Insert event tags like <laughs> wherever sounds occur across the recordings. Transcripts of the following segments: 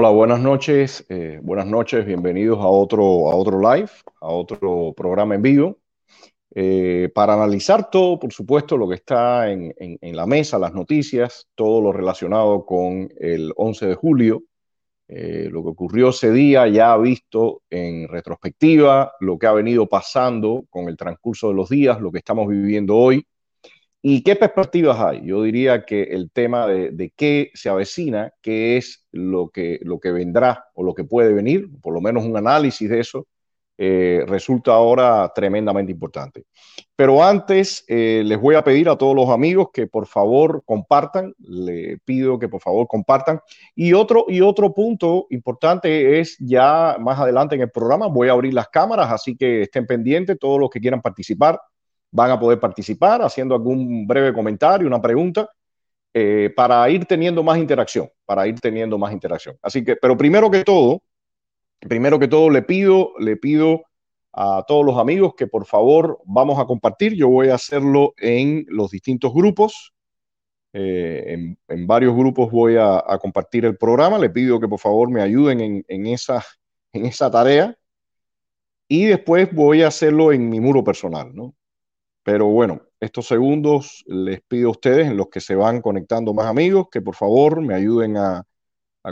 Hola, buenas noches, eh, buenas noches, bienvenidos a otro, a otro live, a otro programa en vivo, eh, para analizar todo, por supuesto, lo que está en, la mesa, las noticias, todo lo relacionado con el 11 de julio, eh, lo que ocurrió ese día ya visto en retrospectiva, lo que ha venido pasando con el transcurso de los días, lo que estamos viviendo hoy ¿Y qué perspectivas hay? Yo diría que el tema de, qué se avecina, qué es lo que, lo que vendrá o lo que puede venir, por lo menos un análisis de eso, eh, resulta ahora tremendamente importante. Pero antes eh, les voy a pedir a todos los amigos que por favor compartan, le pido que por favor compartan. Y otro, y otro punto importante es ya más adelante en el programa voy a abrir las cámaras, así que estén pendientes todos los que quieran participar van a poder participar haciendo algún breve comentario, una pregunta, eh, para ir teniendo más interacción, para ir teniendo más interacción. Así que, pero primero que todo, primero que todo le pido, le pido a todos los amigos que por favor vamos a compartir. Yo voy a hacerlo en los distintos grupos. Eh, en, varios grupos voy a, compartir el programa. Le pido que por favor me ayuden en, en, esa, en esa tarea. Y después voy a hacerlo en mi muro personal, ¿no? Pero bueno, estos segundos les pido a ustedes, en los que se van conectando más amigos, que por favor me ayuden a,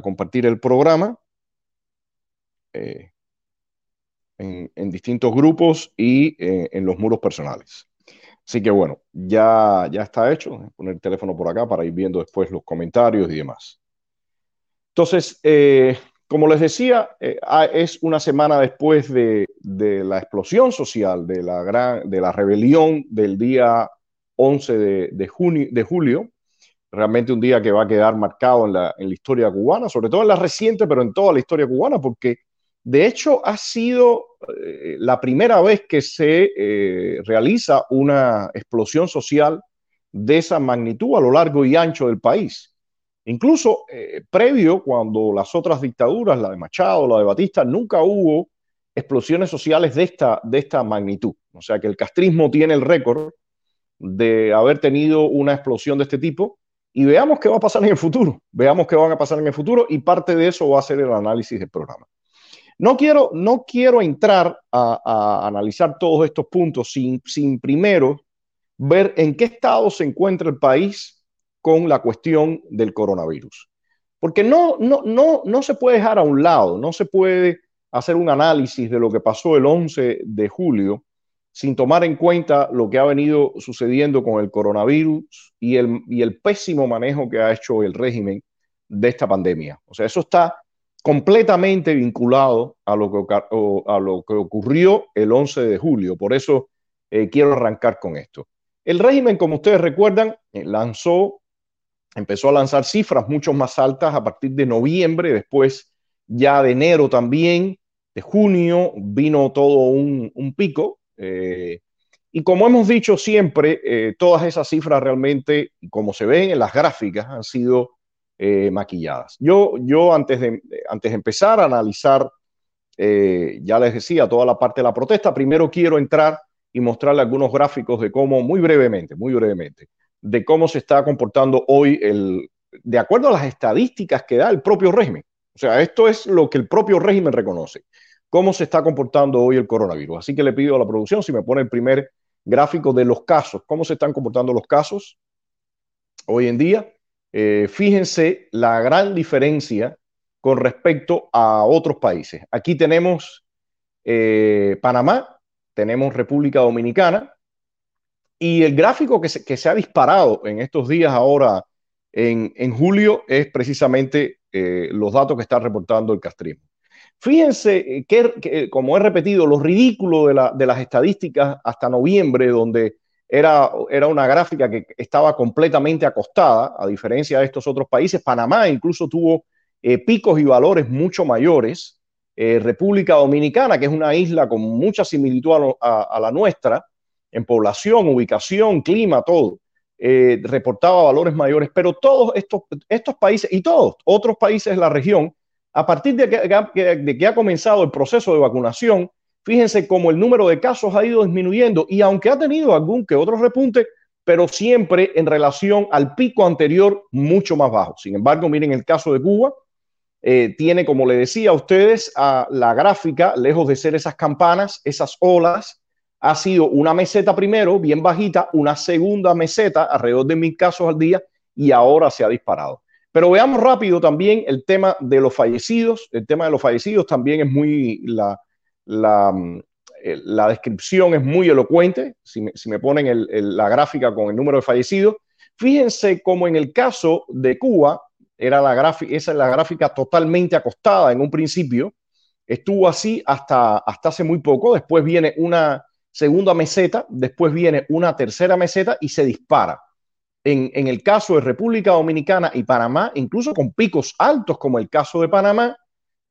compartir el programa eh, en, distintos grupos y eh, en los muros personales. Así que bueno, ya, ya está hecho. Voy a poner el teléfono por acá para ir viendo después los comentarios y demás. Entonces, eh, como les decía, eh, ah, es una semana después de, la explosión social, de la, gran, de la rebelión del día 11 de, de julio, realmente un día que va a quedar marcado en la, historia cubana, sobre todo en la reciente, pero en toda la historia cubana, porque de hecho ha sido eh, la primera vez que se eh, realiza una explosión social de esa magnitud a lo largo y ancho del país. Incluso eh, previo, cuando las otras dictaduras, la de Machado, la de Batista, nunca hubo explosiones sociales de esta, de esta magnitud. O sea que el castrismo tiene el récord de haber tenido una explosión de este tipo y veamos qué va a pasar en el futuro. Veamos qué van a pasar en el futuro y parte de eso va a ser el análisis del programa. No quiero, no quiero entrar a, a analizar todos estos puntos sin, sin primero ver en qué estado se encuentra el país con la cuestión del coronavirus. Porque no, no, no, no se puede dejar a un lado, no se puede hacer un análisis de lo que pasó el 11 de julio sin tomar en cuenta lo que ha venido sucediendo con el coronavirus y el, y el pésimo manejo que ha hecho el régimen de esta pandemia. O sea, eso está completamente vinculado a lo que, a lo que ocurrió el 11 de julio. Por eso eh, quiero arrancar con esto. El régimen, como ustedes recuerdan, eh, lanzó empezó a lanzar cifras mucho más altas a partir de noviembre, después ya de enero también, de junio vino todo un, pico. Eh, y como hemos dicho siempre, eh, todas esas cifras realmente, como se ven en las gráficas, han sido eh, maquilladas. Yo, yo antes, de, antes de empezar a analizar, ya les decía, toda la parte de la protesta, primero quiero entrar y mostrarle algunos gráficos de cómo, muy brevemente, muy brevemente, de cómo se está comportando hoy el, de acuerdo a las estadísticas que da el propio régimen. O sea, esto es lo que el propio régimen reconoce, cómo se está comportando hoy el coronavirus. Así que le pido a la producción si me pone el primer gráfico de los casos, cómo se están comportando los casos hoy en día. Eh, fíjense la gran diferencia con respecto a otros países. Aquí tenemos eh, Panamá, tenemos República Dominicana, y el gráfico que se, ha disparado en estos días ahora, en, julio, es precisamente eh, los datos que está reportando el castrismo. Fíjense eh, que, como he repetido, lo ridículo de, las estadísticas hasta noviembre, donde era, era, una gráfica que estaba completamente acostada, a diferencia de estos otros países. Panamá incluso tuvo eh, picos y valores mucho mayores. República Dominicana, que es una isla con mucha similitud a la nuestra, en población, ubicación, clima, todo. Eh, reportaba valores mayores, pero todos estos, países y todos otros países de la región, a partir de que, de que ha comenzado el proceso de vacunación, fíjense cómo el número de casos ha ido disminuyendo y aunque ha tenido algún que otro repunte, pero siempre en relación al pico anterior mucho más bajo. Sin embargo, miren el caso de Cuba, eh, tiene, como le decía a ustedes, a la gráfica, lejos de ser esas campanas, esas olas, ha sido una meseta primero, bien bajita, una segunda meseta, alrededor de mil casos al día, y ahora se ha disparado. Pero veamos rápido también el tema de los fallecidos. El tema de los fallecidos también es muy, la, la, eh, descripción es muy elocuente. Si me, ponen la gráfica con el número de fallecidos, fíjense cómo en el caso de Cuba, era la esa es la gráfica totalmente acostada en un principio, estuvo así hasta, hasta hace muy poco, después viene una segunda meseta, después viene una tercera meseta y se dispara. En, en, el caso de República Dominicana y Panamá, incluso con picos altos como el caso de Panamá,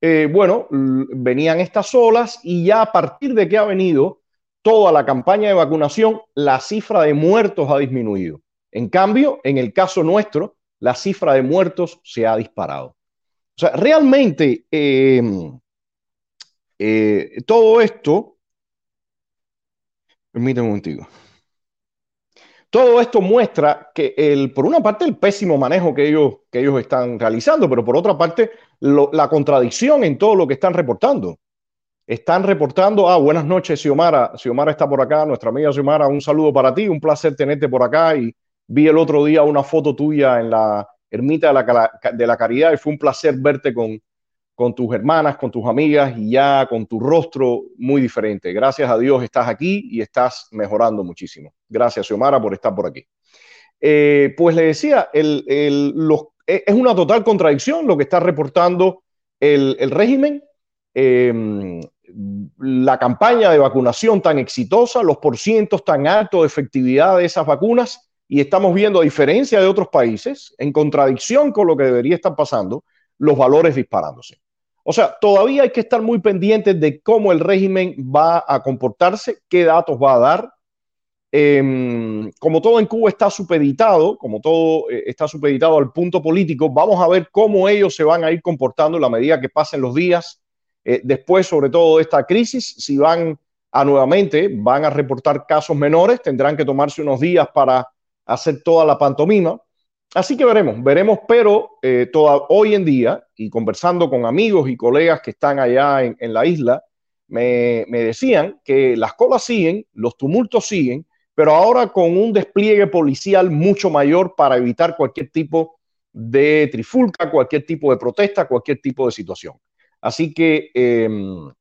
eh, bueno, venían estas olas y ya a partir de que ha venido toda la campaña de vacunación, la cifra de muertos ha disminuido. En cambio, en el caso nuestro, la cifra de muertos se ha disparado. O sea, realmente em, eh, todo esto, permíteme un. Todo esto muestra que, el, por una parte, el pésimo manejo que ellos, que ellos están realizando, pero por otra parte, la contradicción en todo lo que están reportando. Están reportando, ah, buenas noches, Xiomara. Xiomara está por acá, nuestra amiga Xiomara, un saludo para ti, un placer tenerte por acá y Vi el otro día una foto tuya en la ermita de la, de la caridad y fue un placer verte con, con tus hermanas, con tus amigas y ya con tu rostro muy diferente. Gracias a Dios estás aquí y estás mejorando muchísimo. Gracias, Xiomara, por estar por aquí. Eh, pues le decía, el, el, e, es una total contradicción lo que está reportando el, el régimen. Em, la campaña de vacunación tan exitosa, los porcientos tan altos de efectividad de esas vacunas y estamos viendo, a diferencia de otros países, en contradicción con lo que debería estar pasando, los valores disparándose. O sea, todavía hay que estar muy pendientes de cómo el régimen va a comportarse, qué datos va a dar. Em, como todo en Cuba está supeditado, como todo eh, está supeditado al punto político, vamos a ver cómo ellos se van a ir comportando en la medida que pasen los días. Eh, después, sobre todo de esta crisis, si van a nuevamente, van a reportar casos menores, tendrán que tomarse unos días para hacer toda la pantomima. Así que veremos, veremos, pero eh, hoy en día, y conversando con amigos y colegas que están allá en, la isla, me, decían que las colas siguen, los tumultos siguen, pero ahora con un despliegue policial mucho mayor para evitar cualquier tipo de trifulca, cualquier tipo de protesta, cualquier tipo de situación. Así que em,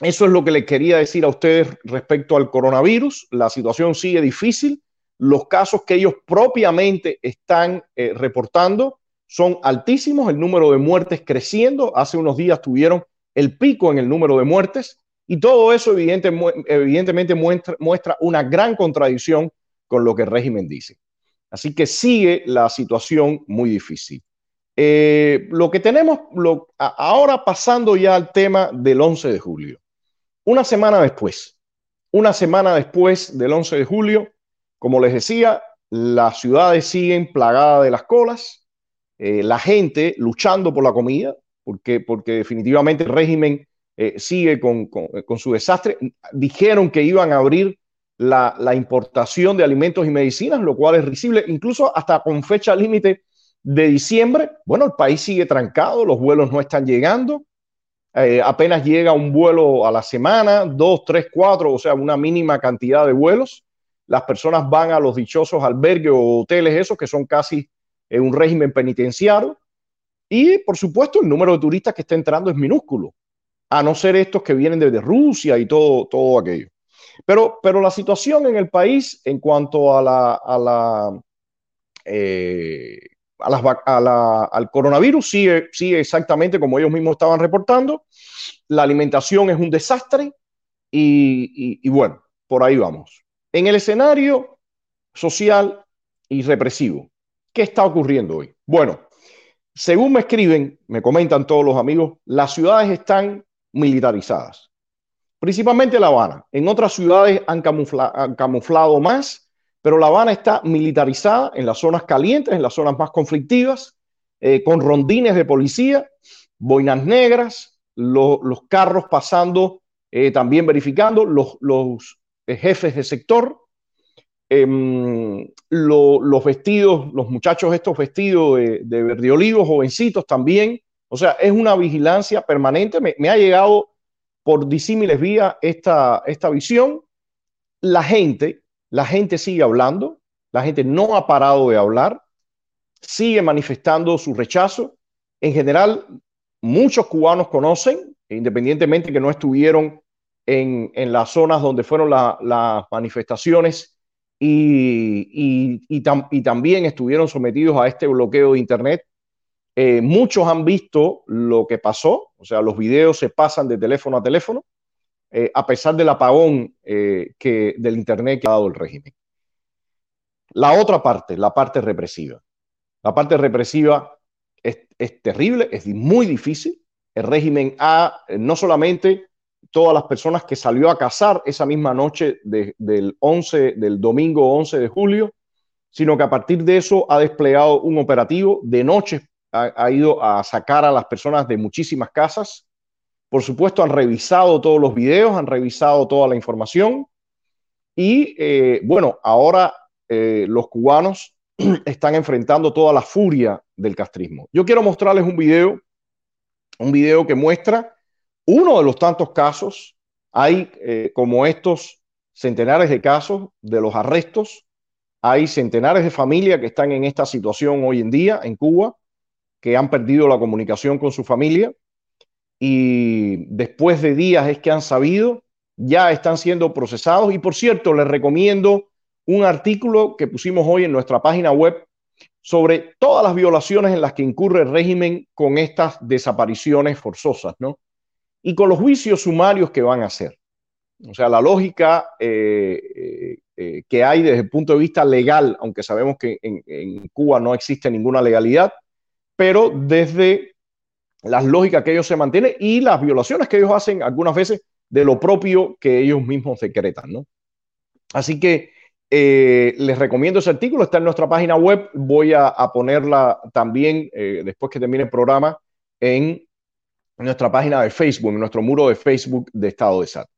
eso es lo que les quería decir a ustedes respecto al coronavirus. La situación sigue difícil los casos que ellos propiamente están eh, reportando son altísimos, el número de muertes creciendo. Hace unos días tuvieron el pico en el número de muertes y todo eso evidentemente muestra, una gran contradicción con lo que el régimen dice. Así que sigue la situación muy difícil. Eh, lo que tenemos ahora pasando ya al tema del 11 de julio. Una semana después, una semana después del 11 de julio, como les decía, las ciudades siguen plagadas de las colas, eh, la gente luchando por la comida, porque, porque definitivamente el régimen eh, sigue con, su desastre. Dijeron que iban a abrir la, importación de alimentos y medicinas, lo cual es risible, incluso hasta con fecha límite de diciembre. Bueno, el país sigue trancado, los vuelos no están llegando. Eh, apenas llega un vuelo a la semana, dos, tres, cuatro, o sea, una mínima cantidad de vuelos las personas van a los dichosos albergues o hoteles esos que son casi un régimen penitenciario. Y por supuesto el número de turistas que está entrando es minúsculo, a no ser estos que vienen desde Rusia y todo, todo aquello. Pero, pero la situación en el país en cuanto a la, a la, eh, a al coronavirus sigue, sigue exactamente como ellos mismos estaban reportando. La alimentación es un desastre y bueno, por ahí vamos. En el escenario social y represivo, ¿qué está ocurriendo hoy? Bueno, según me escriben, me comentan todos los amigos, las ciudades están militarizadas, principalmente La Habana. En otras ciudades han, camuflado más, pero La Habana está militarizada en las zonas calientes, en las zonas más conflictivas, eh, con rondines de policía, boinas negras, los carros pasando, eh, también verificando, los, jefes de sector, em, los vestidos, los muchachos estos vestidos de, de verde olivo, jovencitos también, O sea, es una vigilancia permanente. Me, ha llegado por disímiles vías esta, esta visión. La gente, la gente sigue hablando, la gente no ha parado de hablar, sigue manifestando su rechazo. En general, muchos cubanos conocen, independientemente que no estuvieron en, en las zonas donde fueron las manifestaciones y, y, también estuvieron sometidos a este bloqueo de Internet. Eh, muchos han visto lo que pasó, o sea, los videos se pasan de teléfono a teléfono, eh, a pesar del apagón eh, que, del Internet que ha dado el régimen. La otra parte, la parte represiva. La parte represiva es, terrible, es muy difícil. El régimen ha eh, no solamente todas las personas que salió a cazar esa misma noche del 11, del domingo 11 de julio, sino que a partir de eso ha desplegado un operativo de noche, ha, ido a sacar a las personas de muchísimas casas. Por supuesto, han revisado todos los videos, han revisado toda la información y eh, bueno, ahora eh, los cubanos <clears throat> están enfrentando toda la furia del castrismo. Yo quiero mostrarles un video, un video que muestra uno de los tantos casos. Hay eh, como estos centenares de casos de los arrestos. Hay centenares de familias que están en esta situación hoy en día en Cuba, que han perdido la comunicación con su familia y después de días es que han sabido, ya están siendo procesados. Y por cierto, les recomiendo un artículo que pusimos hoy en nuestra página web sobre todas las violaciones en las que incurre el régimen con estas desapariciones forzosas, ¿no? Y con los juicios sumarios que van a hacer. O sea, la lógica eh, eh, eh, que hay desde el punto de vista legal, aunque sabemos que en, Cuba no existe ninguna legalidad, pero desde las lógicas que ellos se mantienen y las violaciones que ellos hacen algunas veces de lo propio que ellos mismos decretan, ¿no? Así que les recomiendo ese artículo, está en nuestra página web. Voy a, ponerla también, después que termine el programa, en nuestra página de Facebook, en nuestro muro de Facebook de Estado de SAT.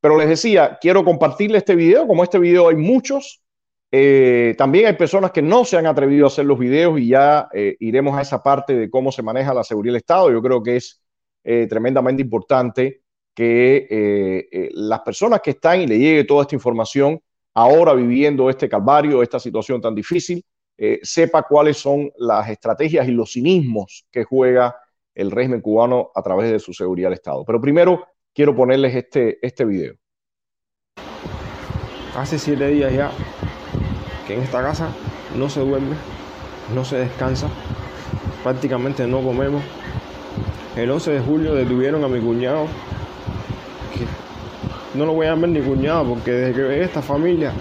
Pero les decía, quiero compartirle este video. Como este video hay muchos, eh, también hay personas que no se han atrevido a hacer los videos y ya iremos a esa parte de cómo se maneja la seguridad del Estado. Yo creo que es tremendamente importante que las personas que están y le llegue toda esta información ahora viviendo este calvario, esta situación tan difícil, eh, sepa cuáles son las estrategias y los cinismos que juega el régimen cubano a través de su seguridad del Estado. Pero primero quiero ponerles este, este video. Hace siete días ya que en esta casa no se duerme, no se descansa, prácticamente no comemos. El 11 de julio detuvieron a mi cuñado no lo voy a llamar ni cuñado porque desde que esta familia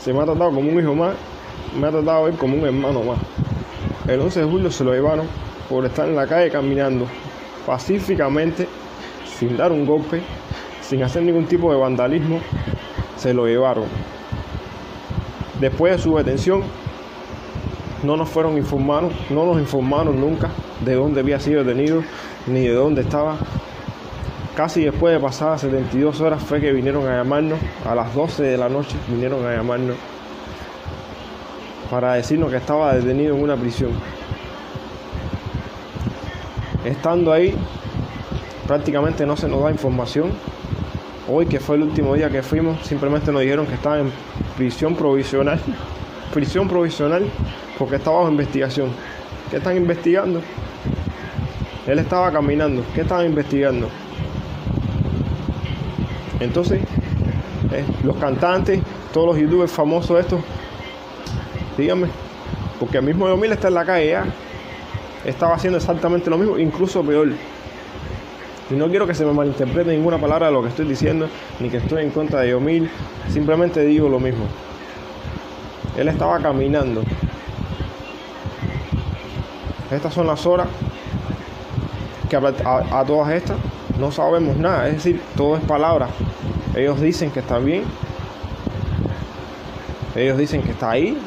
se me ha tratado como un hijo más, me ha tratado ver como un hermano más. El 11 de julio se lo llevaron por estar en la calle caminando pacíficamente, sin dar un golpe, sin hacer ningún tipo de vandalismo, se lo llevaron. Después de su detención, no nos fueron informados, no nos informaron nunca de dónde había sido detenido ni de dónde estaba. Casi después de pasadas 72 horas fue que vinieron a llamarnos, a las 12 de la noche vinieron a llamarnos para decirnos que estaba detenido en una prisión. Estando ahí, prácticamente no se nos da información. Hoy, que fue el último día que fuimos, simplemente nos dijeron que estaba en prisión provisional. <laughs> Prisión provisional porque estaba bajo investigación. ¿Qué están investigando? Él estaba caminando. ¿Qué estaban investigando? Entonces, eh, los cantantes, todos los youtubers famosos estos, díganme, porque el mismo Yomil está en la calle ya, estaba haciendo exactamente lo mismo, incluso peor. Y no quiero que se me malinterprete ninguna palabra de lo que estoy diciendo, ni que estoy en contra de Yomil, simplemente digo lo mismo. Él estaba caminando. Estas son las horas que a todas estas no sabemos nada, es decir, todo es palabra. Ellos dicen que está bien, ellos dicen que está ahí,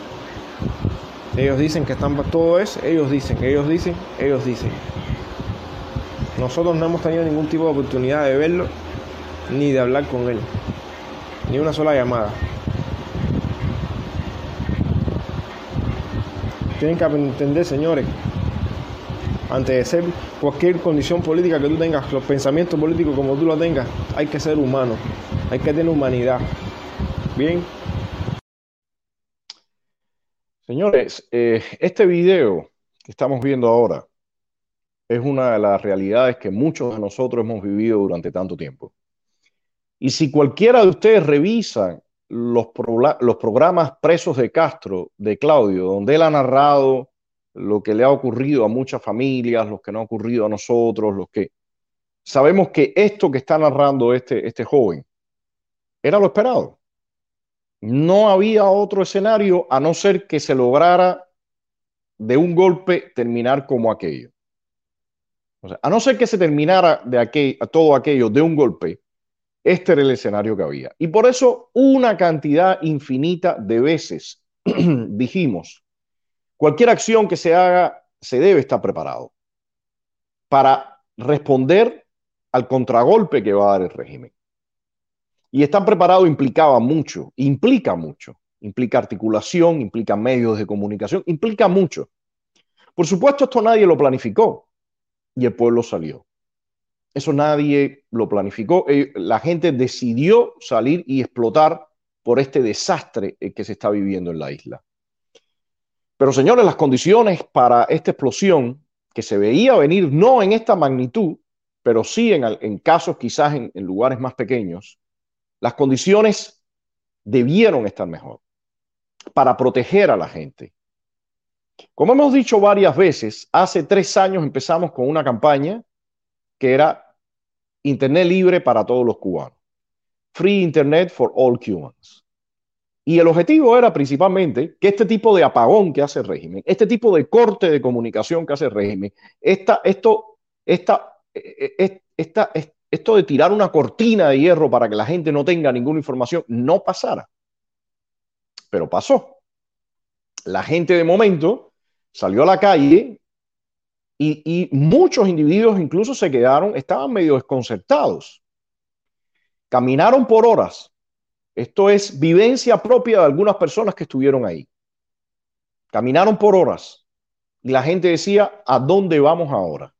ellos dicen que están todo es, ellos dicen, ellos dicen, ellos dicen. Nosotros no hemos tenido ningún tipo de oportunidad de verlo ni de hablar con él, ni una sola llamada. Tienen que entender, señores, antes de ser cualquier condición política que tú tengas, los pensamientos políticos como tú lo tengas, hay que ser humano, hay que tener humanidad. Bien. Señores, eh, este video que estamos viendo ahora es una de las realidades que muchos de nosotros hemos vivido durante tanto tiempo. Y si cualquiera de ustedes revisa los, programas Presos de Castro, de Claudio, donde él ha narrado lo que le ha ocurrido a muchas familias, lo que no ha ocurrido a nosotros, los que sabemos que esto que está narrando este, este joven era lo esperado. No había otro escenario a no ser que se lograra de un golpe terminar como aquello. a no ser que se terminara de todo aquello de un golpe, este era el escenario que había. Y por eso una cantidad infinita de veces <clears throat> dijimos, cualquier acción que se haga se debe estar preparado para responder al contragolpe que va a dar el régimen. Y estar preparado implicaba mucho, implica mucho, implica articulación, implica medios de comunicación, implica mucho. Por supuesto, esto nadie lo planificó y el pueblo salió. Eso nadie lo planificó. Eh, la gente decidió salir y explotar por este desastre eh, que se está viviendo en la isla. Pero señores, las condiciones para esta explosión, que se veía venir no en esta magnitud, pero sí en, casos quizás en, en lugares más pequeños, las condiciones debieron estar mejor para proteger a la gente. Como hemos dicho varias veces, hace tres años empezamos con una campaña que era Internet libre para todos los cubanos. Free Internet for all Cubans. Y el objetivo era principalmente que este tipo de apagón que hace el régimen, este tipo de corte de comunicación que hace el régimen, esta, esto, esta, e, e, esta, esto de tirar una cortina de hierro para que la gente no tenga ninguna información, no pasara. Pero pasó. La gente de momento salió a la calle y, muchos individuos incluso se quedaron, estaban medio desconcertados. Caminaron por horas. Esto es vivencia propia de algunas personas que estuvieron ahí. Caminaron por horas y la gente decía, ¿a dónde vamos ahora?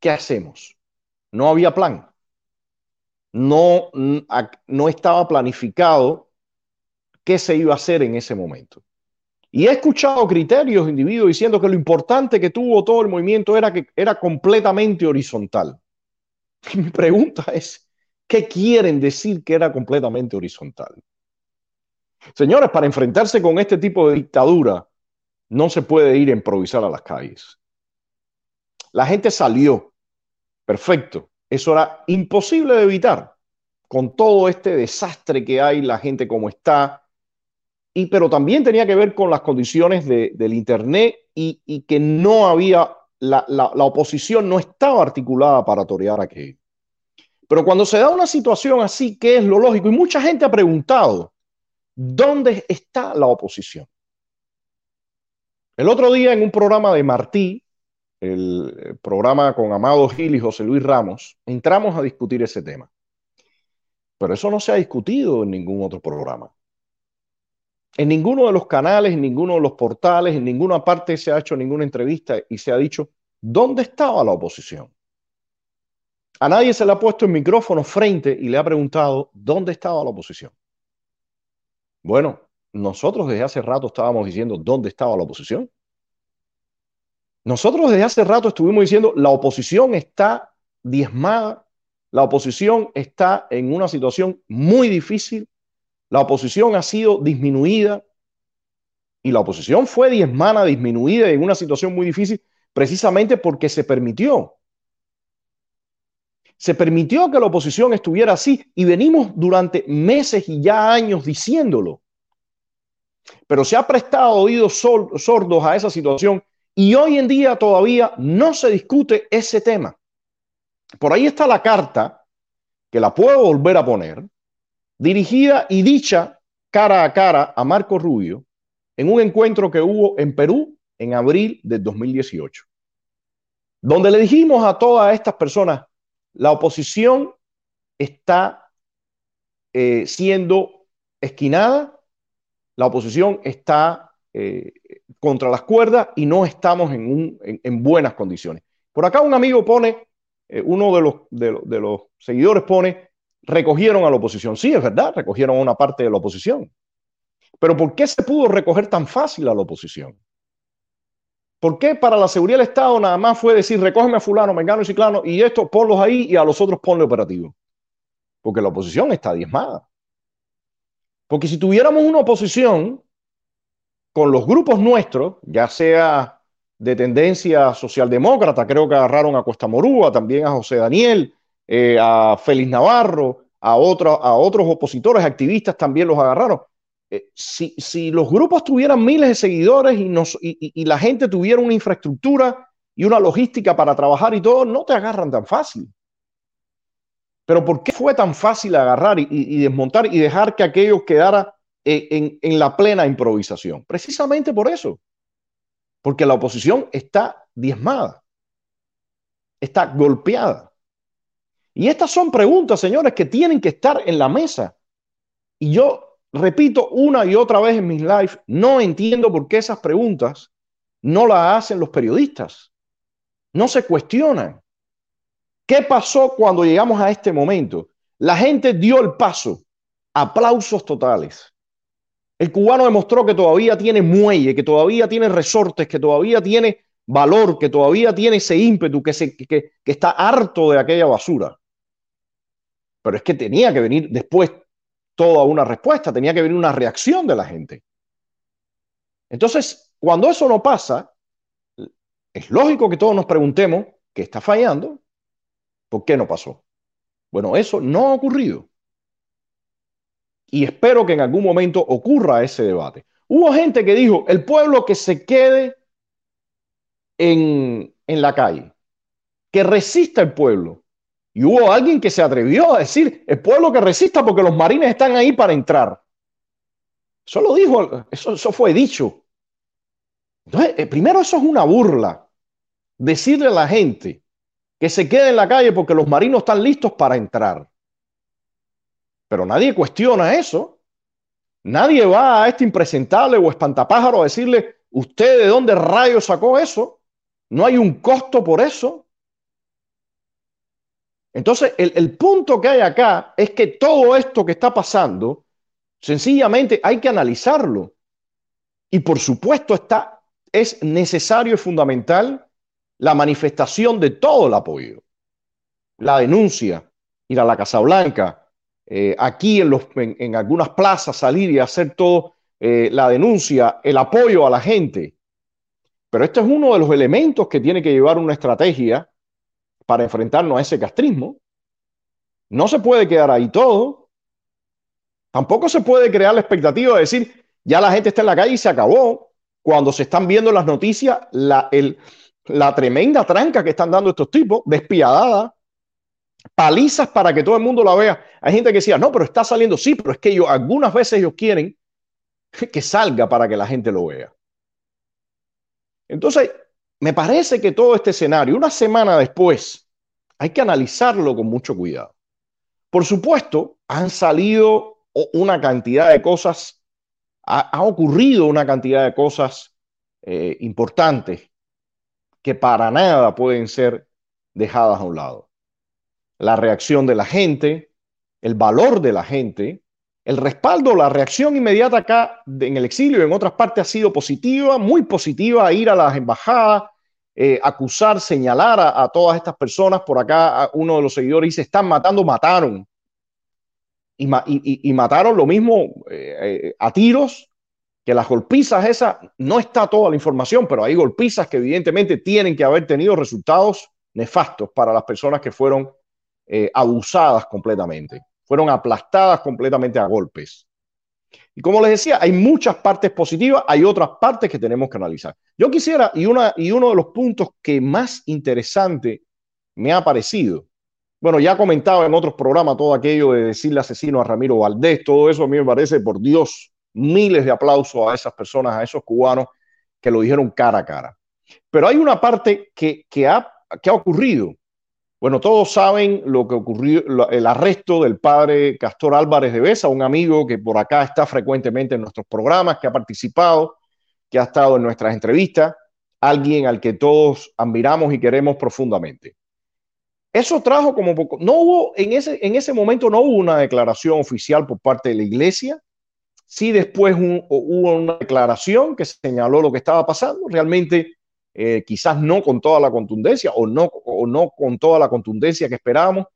¿Qué hacemos? No había plan. No, no estaba planificado qué se iba a hacer en ese momento. Y he escuchado criterios individuos diciendo que lo importante que tuvo todo el movimiento era que era completamente horizontal. <laughs> mi pregunta es, ¿qué quieren decir que era completamente horizontal? Señores, para enfrentarse con este tipo de dictadura, no se puede ir a improvisar a las calles. La gente salió. Perfecto. Eso era imposible de evitar. Con todo este desastre que hay, la gente como está, pero también tenía que ver con las condiciones del Internet y, que no había, la, oposición no estaba articulada para torear aquello. Pero cuando se da una situación así, ¿qué es lo lógico? Y mucha gente ha preguntado, ¿dónde está la oposición? El otro día en un programa de Martí, el programa con Amado Gil y José Luis Ramos, entramos a discutir ese tema. Pero eso no se ha discutido en ningún otro programa. En ninguno de los canales, en ninguno de los portales, en ninguna parte se ha hecho ninguna entrevista y se ha dicho dónde estaba la oposición. A nadie se le ha puesto el micrófono frente y le ha preguntado dónde estaba la oposición. Bueno, nosotros desde hace rato estábamos diciendo dónde estaba la oposición. Nosotros desde hace rato estuvimos diciendo la oposición está diezmada, la oposición está en una situación muy difícil, la oposición ha sido disminuida y la oposición fue diezmana, disminuida en una situación muy difícil precisamente porque se permitió. Se permitió que la oposición estuviera así y venimos durante meses y ya años diciéndolo. Pero se ha prestado oídos sordos a esa situación y hoy en día todavía no se discute ese tema. Por ahí está la carta, que la puedo volver a poner, dirigida y dicha cara a cara a Marco Rubio en un encuentro que hubo en Perú en abril del 2018, donde le dijimos a todas estas personas, la oposición está eh, siendo esquinada, la oposición está eh, contra las cuerdas y no estamos en, en, buenas condiciones. Por acá un amigo pone, eh, uno de los, de, los seguidores pone, recogieron a la oposición. Sí, es verdad, recogieron a una parte de la oposición. Pero ¿por qué se pudo recoger tan fácil a la oposición? ¿Por qué para la seguridad del Estado nada más fue decir recógeme a fulano, mengano y ciclano y esto ponlos ahí y a los otros ponle operativo? Porque la oposición está diezmada. Porque si tuviéramos una oposición con los grupos nuestros, ya sea de tendencia socialdemócrata, creo que agarraron a Cuesta Morúa, también a José Daniel, eh, a Félix Navarro, a, a otros opositores, activistas también los agarraron. Eh, si, los grupos tuvieran miles de seguidores y, la gente tuviera una infraestructura y una logística para trabajar y todo, no te agarran tan fácil. Pero ¿por qué fue tan fácil agarrar y, desmontar y dejar que aquello quedara en, la plena improvisación? Precisamente por eso. Porque la oposición está diezmada, está golpeada. Y estas son preguntas, señores, que tienen que estar en la mesa. Y yo repito una y otra vez en mis lives, no entiendo por qué esas preguntas no las hacen los periodistas. No se cuestionan. ¿Qué pasó cuando llegamos a este momento? La gente dio el paso. Aplausos totales. El cubano demostró que todavía tiene muelle, que todavía tiene resortes, que todavía tiene valor, que todavía tiene ese ímpetu, que, se, que, que está harto de aquella basura. Pero es que tenía que venir después toda una respuesta, tenía que venir una reacción de la gente. Entonces, cuando eso no pasa, es lógico que todos nos preguntemos qué está fallando, por qué no pasó. Bueno, eso no ha ocurrido. Y espero que en algún momento ocurra ese debate. Hubo gente que dijo, el pueblo que se quede en, en la calle, que resista el pueblo, y hubo alguien que se atrevió a decir, el pueblo que resista porque los marines están ahí para entrar. Eso lo dijo, eso, eso fue dicho. Entonces, eh, primero eso es una burla. Decirle a la gente que se quede en la calle porque los marinos están listos para entrar. Pero nadie cuestiona eso. Nadie va a este impresentable o espantapájaro a decirle, ¿usted de dónde rayos sacó eso? No hay un costo por eso. Entonces, el, punto que hay acá es que todo esto que está pasando, sencillamente hay que analizarlo. Y por supuesto está, es necesario y fundamental la manifestación de todo el apoyo. La denuncia, ir a la Casa Blanca, eh, aquí en, los, en, algunas plazas salir y hacer todo eh, la denuncia, el apoyo a la gente. Pero este es uno de los elementos que tiene que llevar una estrategia para enfrentarnos a ese castrismo. No se puede quedar ahí todo. Tampoco se puede crear la expectativa de decir, ya la gente está en la calle y se acabó. Cuando se están viendo las noticias, la, la tremenda tranca que están dando estos tipos, despiadada, palizas para que todo el mundo la vea. Hay gente que decía, no, pero está saliendo, sí, pero es que ellos, algunas veces ellos quieren <laughs> que salga para que la gente lo vea. Entonces, me parece que todo este escenario, una semana después, hay que analizarlo con mucho cuidado. Por supuesto, han salido una cantidad de cosas, ha, ocurrido una cantidad de cosas eh, importantes que para nada pueden ser dejadas a un lado. La reacción de la gente, el valor de la gente, el respaldo, la reacción inmediata acá en el exilio y en otras partes ha sido positiva, muy positiva, ir a las embajadas, eh, acusar, señalar a, todas estas personas. Por acá uno de los seguidores dice, están matando, mataron. Y, mataron lo mismo eh, eh, a tiros, que las golpizas esas, no está toda la información, pero hay golpizas que evidentemente tienen que haber tenido resultados nefastos para las personas que fueron abusadas completamente fueron aplastadas completamente a golpes. Y como les decía, hay muchas partes positivas, hay otras partes que tenemos que analizar. Yo quisiera, y, una, y uno de los puntos que más interesante me ha parecido, bueno, ya comentaba en otros programas todo aquello de decirle asesino a Ramiro Valdés, todo eso a mí me parece, por Dios, miles de aplausos a esas personas, a esos cubanos que lo dijeron cara a cara. Pero hay una parte que, que, ha, que ha ocurrido bueno, todos saben lo que ocurrió, el arresto del padre Castor Álvarez de Besa, un amigo que por acá está frecuentemente en nuestros programas, que ha participado, que ha estado en nuestras entrevistas, alguien al que todos admiramos y queremos profundamente. Eso trajo como poco, no hubo en ese, en ese momento no hubo una declaración oficial por parte de la iglesia, sí después hubo una declaración que señaló lo que estaba pasando, realmente eh, quizás no con toda la contundencia o no, o no con toda la contundencia que esperábamos,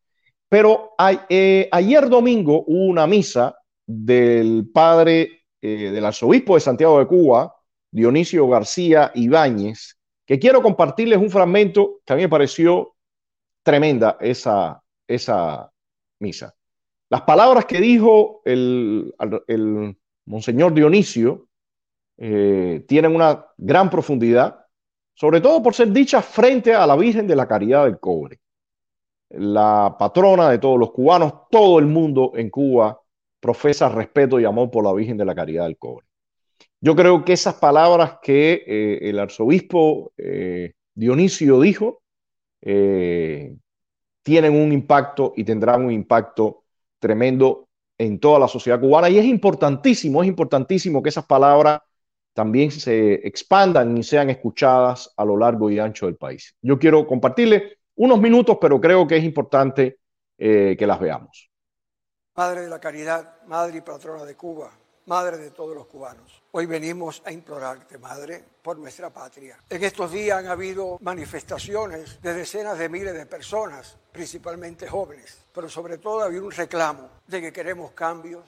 pero eh, ayer domingo hubo una misa del padre eh, del arzobispo de Santiago de Cuba, Dionisio García Ibáñez, que quiero compartirles un fragmento que a mí me pareció tremenda esa, esa misa. Las palabras que dijo el, el Monseñor Dionisio tienen una gran profundidad, sobre todo por ser dichas frente a la Virgen de la Caridad del Cobre, la patrona de todos los cubanos, todo el mundo en Cuba profesa respeto y amor por la Virgen de la Caridad del Cobre. Yo creo que esas palabras que eh, el arzobispo eh, Dionisio dijo eh, tienen un impacto y tendrán un impacto tremendo en toda la sociedad cubana y es importantísimo, es importantísimo que esas palabras también se expandan y sean escuchadas a lo largo y ancho del país. Yo quiero compartirle unos minutos, pero creo que es importante que las veamos. Madre de la Caridad, Madre y Patrona de Cuba, Madre de todos los cubanos. Hoy venimos a implorarte, Madre, por nuestra patria. En estos días han habido manifestaciones de decenas de miles de personas, principalmente jóvenes, pero sobre todo ha habido un reclamo de que queremos cambios,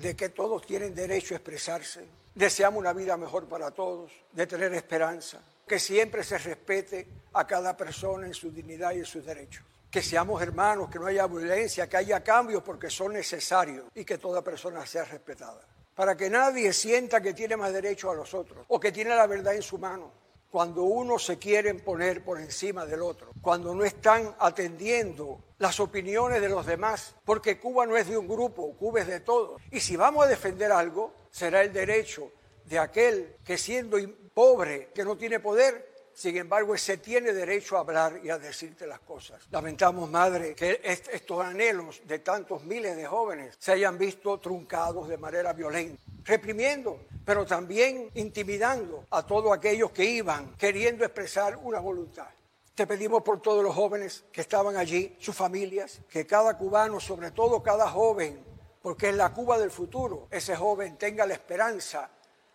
de que todos tienen derecho a expresarse, deseamos una vida mejor para todos, de tener esperanza, que siempre se respete a cada persona en su dignidad y en sus derechos que seamos hermanos, que no haya violencia, que haya cambios porque son necesarios y que toda persona sea respetada para que nadie sienta que tiene más derecho a los otros o que tiene la verdad en su mano. Cuando uno se quiere poner por encima del otro, cuando no están atendiendo las opiniones de los demás, porque Cuba no es de un grupo, Cuba es de todos. Y si vamos a defender algo, será el derecho de aquel que siendo pobre, que no tiene poder, sin embargo, ese tiene derecho a hablar y a decirte las cosas. Lamentamos, madre, que estos anhelos de tantos miles de jóvenes se hayan visto truncados de manera violenta, reprimiendo, pero también intimidando a todos aquellos que iban queriendo expresar una voluntad. Te pedimos por todos los jóvenes que estaban allí, sus familias, que cada cubano, sobre todo cada joven, porque es la Cuba del futuro, ese joven tenga la esperanza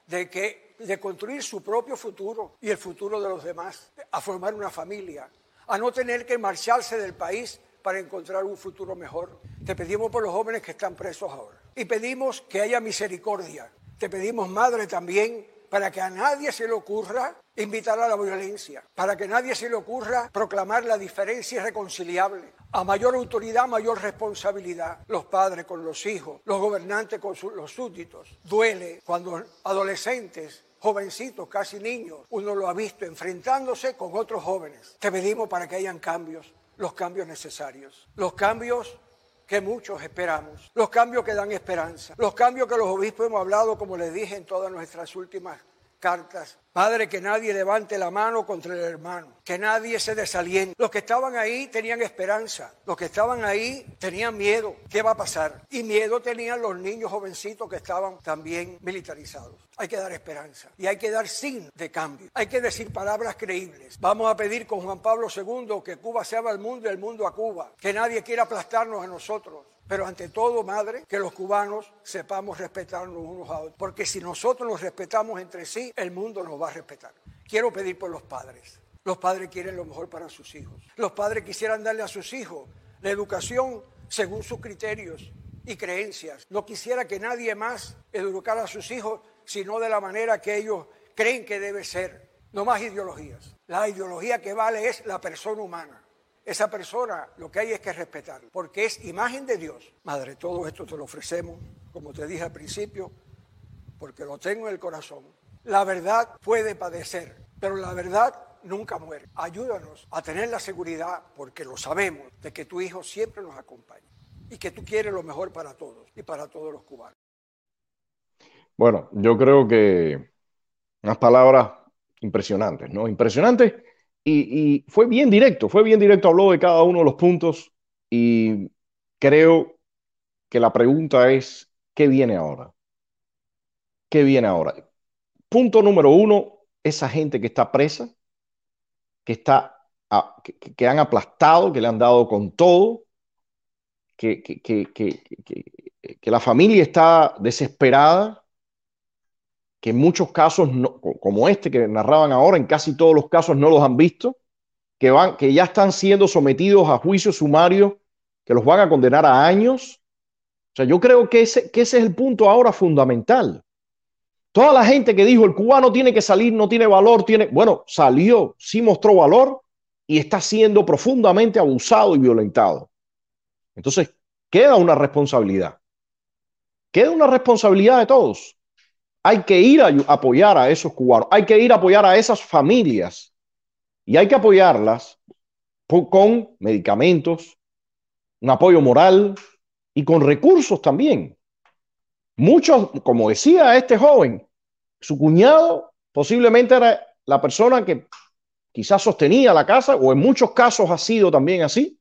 de que de construir su propio futuro y el futuro de los demás, a formar una familia, a no tener que marcharse del país para encontrar un futuro mejor. Te pedimos por los jóvenes que están presos ahora y pedimos que haya misericordia. Te pedimos, Madre, también para que a nadie se le ocurra invitar a la violencia, para que a nadie se le ocurra proclamar la diferencia irreconciliable. A mayor autoridad, mayor responsabilidad. Los padres con los hijos, los gobernantes con los súbditos. Duele cuando adolescentes jovencitos, casi niños, uno lo ha visto enfrentándose con otros jóvenes. Te pedimos para que hayan cambios, los cambios necesarios, los cambios que muchos esperamos, los cambios que dan esperanza, los cambios que los obispos hemos hablado, como les dije en todas nuestras últimas cartas. Padre, que nadie levante la mano contra el hermano, que nadie se desaliente. Los que estaban ahí tenían esperanza, los que estaban ahí tenían miedo. ¿Qué va a pasar? Y miedo tenían los niños jovencitos que estaban también militarizados. Hay que dar esperanza y hay que dar sin de cambio. Hay que decir palabras creíbles. Vamos a pedir con Juan Pablo II que Cuba sea el mundo y el mundo a Cuba. Que nadie quiera aplastarnos a nosotros. Pero ante todo, madre, que los cubanos sepamos respetarnos unos a otros. Porque si nosotros nos respetamos entre sí, el mundo nos va a respetar. Quiero pedir por los padres. Los padres quieren lo mejor para sus hijos. Los padres quisieran darle a sus hijos la educación según sus criterios y creencias. No quisiera que nadie más educara a sus hijos, sino de la manera que ellos creen que debe ser. No más ideologías. La ideología que vale es la persona humana. Esa persona lo que hay es que respetarlo, porque es imagen de Dios. Madre, todo esto te lo ofrecemos, como te dije al principio, porque lo tengo en el corazón. La verdad puede padecer, pero la verdad nunca muere. Ayúdanos a tener la seguridad, porque lo sabemos, de que tu Hijo siempre nos acompaña y que tú quieres lo mejor para todos y para todos los cubanos. Bueno, yo creo que unas palabras impresionantes, ¿no? Impresionantes y, fue bien directo, fue bien directo, habló de cada uno de los puntos y creo que la pregunta es, ¿qué viene ahora? ¿Qué viene ahora? punto número uno, esa gente que está presa, que, está, que, que han aplastado, que le han dado con todo, que, que, que la familia está desesperada, que en muchos casos, como este que narraban ahora, en casi todos los casos no los han visto, que, van, que ya están siendo sometidos a juicio sumario, que los van a condenar a años. O sea, yo creo que ese, que ese es el punto ahora fundamental. Toda la gente que dijo el cubano tiene que salir, no tiene valor, tiene, bueno, salió, sí mostró valor y está siendo profundamente abusado y violentado. Entonces, queda una responsabilidad. Queda una responsabilidad de todos. Hay que ir a apoyar a esos cubanos, hay que ir a apoyar a esas familias y hay que apoyarlas con medicamentos, un apoyo moral y con recursos también. Muchos, como decía este joven, su cuñado posiblemente era la persona que quizás sostenía la casa o en muchos casos ha sido también así.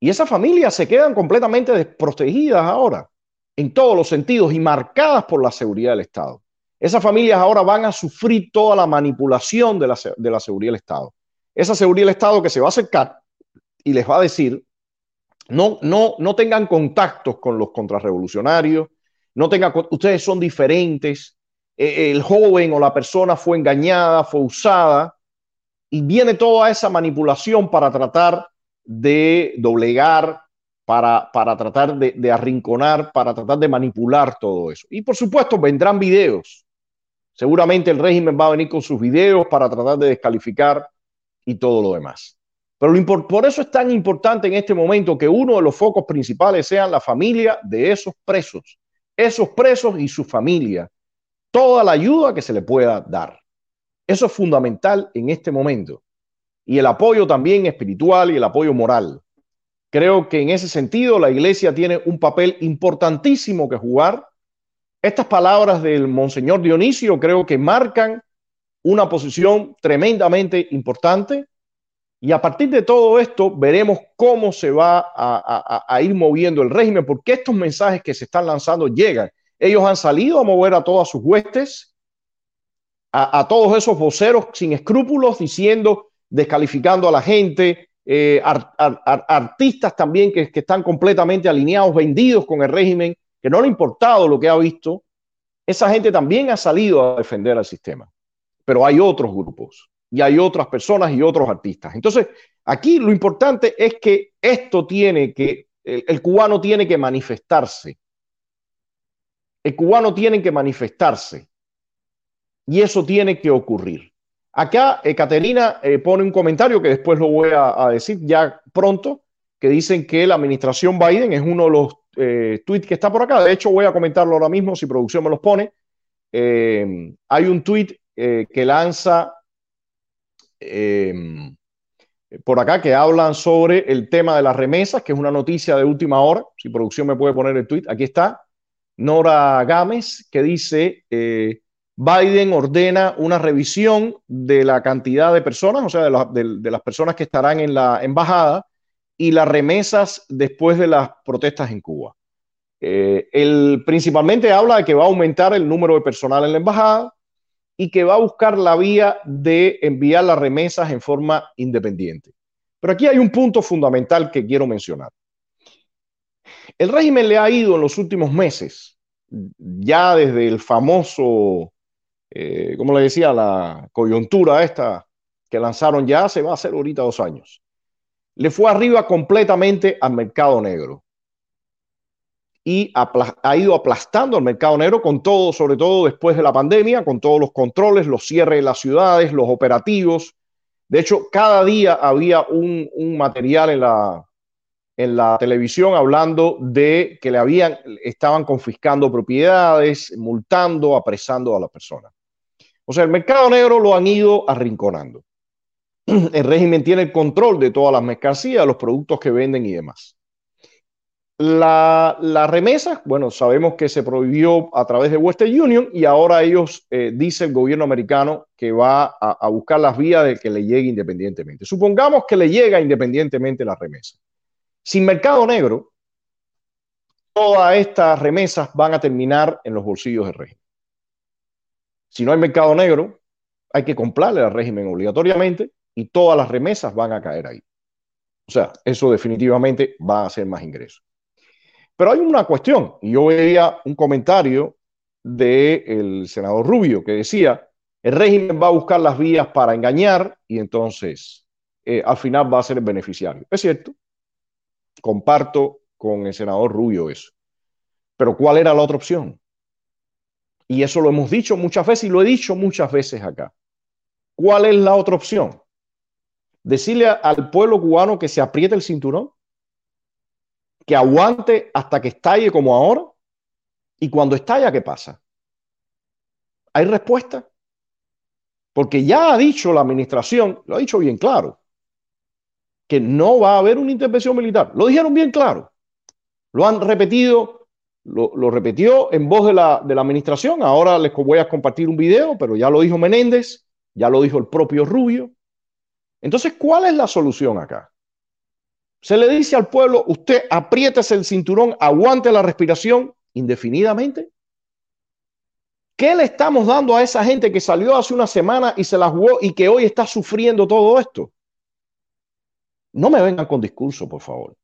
Y esas familias se quedan completamente desprotegidas ahora en todos los sentidos y marcadas por la seguridad del Estado. Esas familias ahora van a sufrir toda la manipulación de la, de la seguridad del Estado. Esa seguridad del Estado que se va a acercar y les va a decir, no, no, no tengan contactos con los contrarrevolucionarios, no tengan, ustedes son diferentes, e, el joven o la persona fue engañada, fue usada, y viene toda esa manipulación para tratar de doblegar para, tratar de, arrinconar, para tratar de manipular todo eso. Y por supuesto vendrán videos. Seguramente el régimen va a venir con sus videos para tratar de descalificar y todo lo demás. Pero por eso es tan importante en este momento que uno de los focos principales sean la familia de esos presos, esos presos y su familia, toda la ayuda que se le pueda dar. Eso es fundamental en este momento. Y el apoyo también espiritual y el apoyo moral. Creo que en ese sentido la iglesia tiene un papel importantísimo que jugar. Estas palabras del Monseñor Dionisio creo que marcan una posición tremendamente importante y a partir de todo esto veremos cómo se va a, ir moviendo el régimen, porque estos mensajes que se están lanzando llegan. Ellos han salido a mover a todas sus huestes, a todos esos voceros sin escrúpulos, diciendo, descalificando a la gente, eh, artistas también que, están completamente alineados, vendidos con el régimen, que no le ha importado lo que ha visto, esa gente también ha salido a defender al sistema. Pero hay otros grupos y hay otras personas y otros artistas. Entonces, aquí lo importante es que esto tiene que, el cubano tiene que manifestarse. El cubano tiene que manifestarse. Y eso tiene que ocurrir. Acá Caterina eh, pone un comentario que después lo voy a, decir ya pronto, que dicen que la administración Biden es uno de los eh, tweets que está por acá. De hecho, voy a comentarlo ahora mismo si producción me los pone. Eh, hay un tweet que lanza por acá que hablan sobre el tema de las remesas, que es una noticia de última hora. Si producción me puede poner el tweet, aquí está. Nora Gámez, que dice Biden ordena una revisión de la cantidad de personas, o sea, de, las personas que estarán en la embajada y las remesas después de las protestas en Cuba. Eh, él principalmente habla de que va a aumentar el número de personal en la embajada y que va a buscar la vía de enviar las remesas en forma independiente. Pero aquí hay un punto fundamental que quiero mencionar. El régimen le ha ido en los últimos meses, ya desde el famoso eh, como le decía, la coyuntura esta que lanzaron ya se va a hacer ahorita dos años. Le fue arriba completamente al mercado negro y ha ido aplastando al mercado negro con todo, sobre todo después de la pandemia, con todos los controles, los cierres de las ciudades, los operativos. De hecho, cada día había un, material en la, en la televisión hablando de que le habían, estaban confiscando propiedades, multando, apresando a la persona. O sea, el mercado negro lo han ido arrinconando. <clears throat> El régimen tiene el control de todas las mercancías, los productos que venden y demás. La, remesa, bueno, sabemos que se prohibió a través de Western Union y ahora ellos, eh, dice el gobierno americano, que va a, a, buscar las vías de que le llegue independientemente. Supongamos que le llega independientemente la remesa. Sin mercado negro, todas estas remesas van a terminar en los bolsillos del régimen Si no hay mercado negro, hay que comprarle al régimen obligatoriamente y todas las remesas van a caer ahí. O sea, eso definitivamente va a ser más ingresos. Pero hay una cuestión, y yo veía un comentario del senador Rubio que decía, el régimen va a buscar las vías para engañar y entonces eh, al final va a ser el beneficiario. Es cierto, comparto con el senador Rubio eso. Pero ¿cuál era la otra opción? Y eso lo hemos dicho muchas veces y lo he dicho muchas veces acá. ¿Cuál es la otra opción? Decirle al pueblo cubano que se apriete el cinturón, que aguante hasta que estalle como ahora, y cuando estalla, ¿qué pasa? ¿Hay respuesta? Porque ya ha dicho la administración, lo ha dicho bien claro, que no va a haber una intervención militar. Lo dijeron bien claro. Lo han repetido, lo, repitió en voz de la, de la administración. Ahora les voy a compartir un video, pero ya lo dijo Menéndez, ya lo dijo el propio Rubio. Entonces, ¿cuál es la solución acá? Se le dice al pueblo, usted apriétese el cinturón, aguante la respiración indefinidamente. ¿Qué le estamos dando a esa gente que salió hace una semana y se la jugó y que hoy está sufriendo todo esto? No me vengan con discurso, por favor.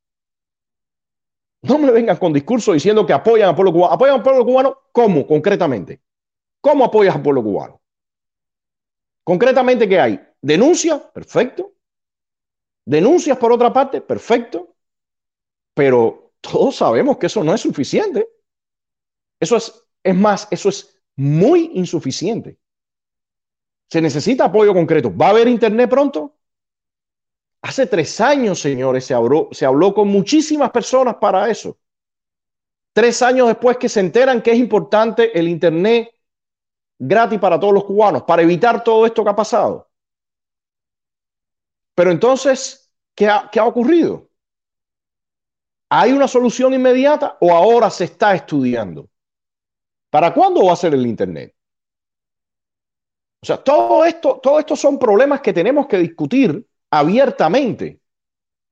No me vengan con discurso diciendo que apoyan al pueblo cubano. ¿Apoyan al pueblo cubano? ¿Cómo, concretamente? ¿Cómo apoyas al pueblo cubano? Concretamente, ¿qué hay? ¿Denuncia? Perfecto. ¿Denuncias por otra parte? Perfecto. Pero todos sabemos que eso no es suficiente. Eso es, es más, eso es muy insuficiente. Se necesita apoyo concreto. ¿Va a haber internet pronto? Hace tres años, señores, se habló, se habló con muchísimas personas para eso. Tres años después que se enteran que es importante el Internet gratis para todos los cubanos, para evitar todo esto que ha pasado. Pero entonces, ¿qué ha, qué ha ocurrido? ¿Hay una solución inmediata o ahora se está estudiando? ¿Para cuándo va a ser el Internet? O sea, todo esto, todo esto son problemas que tenemos que discutir abiertamente.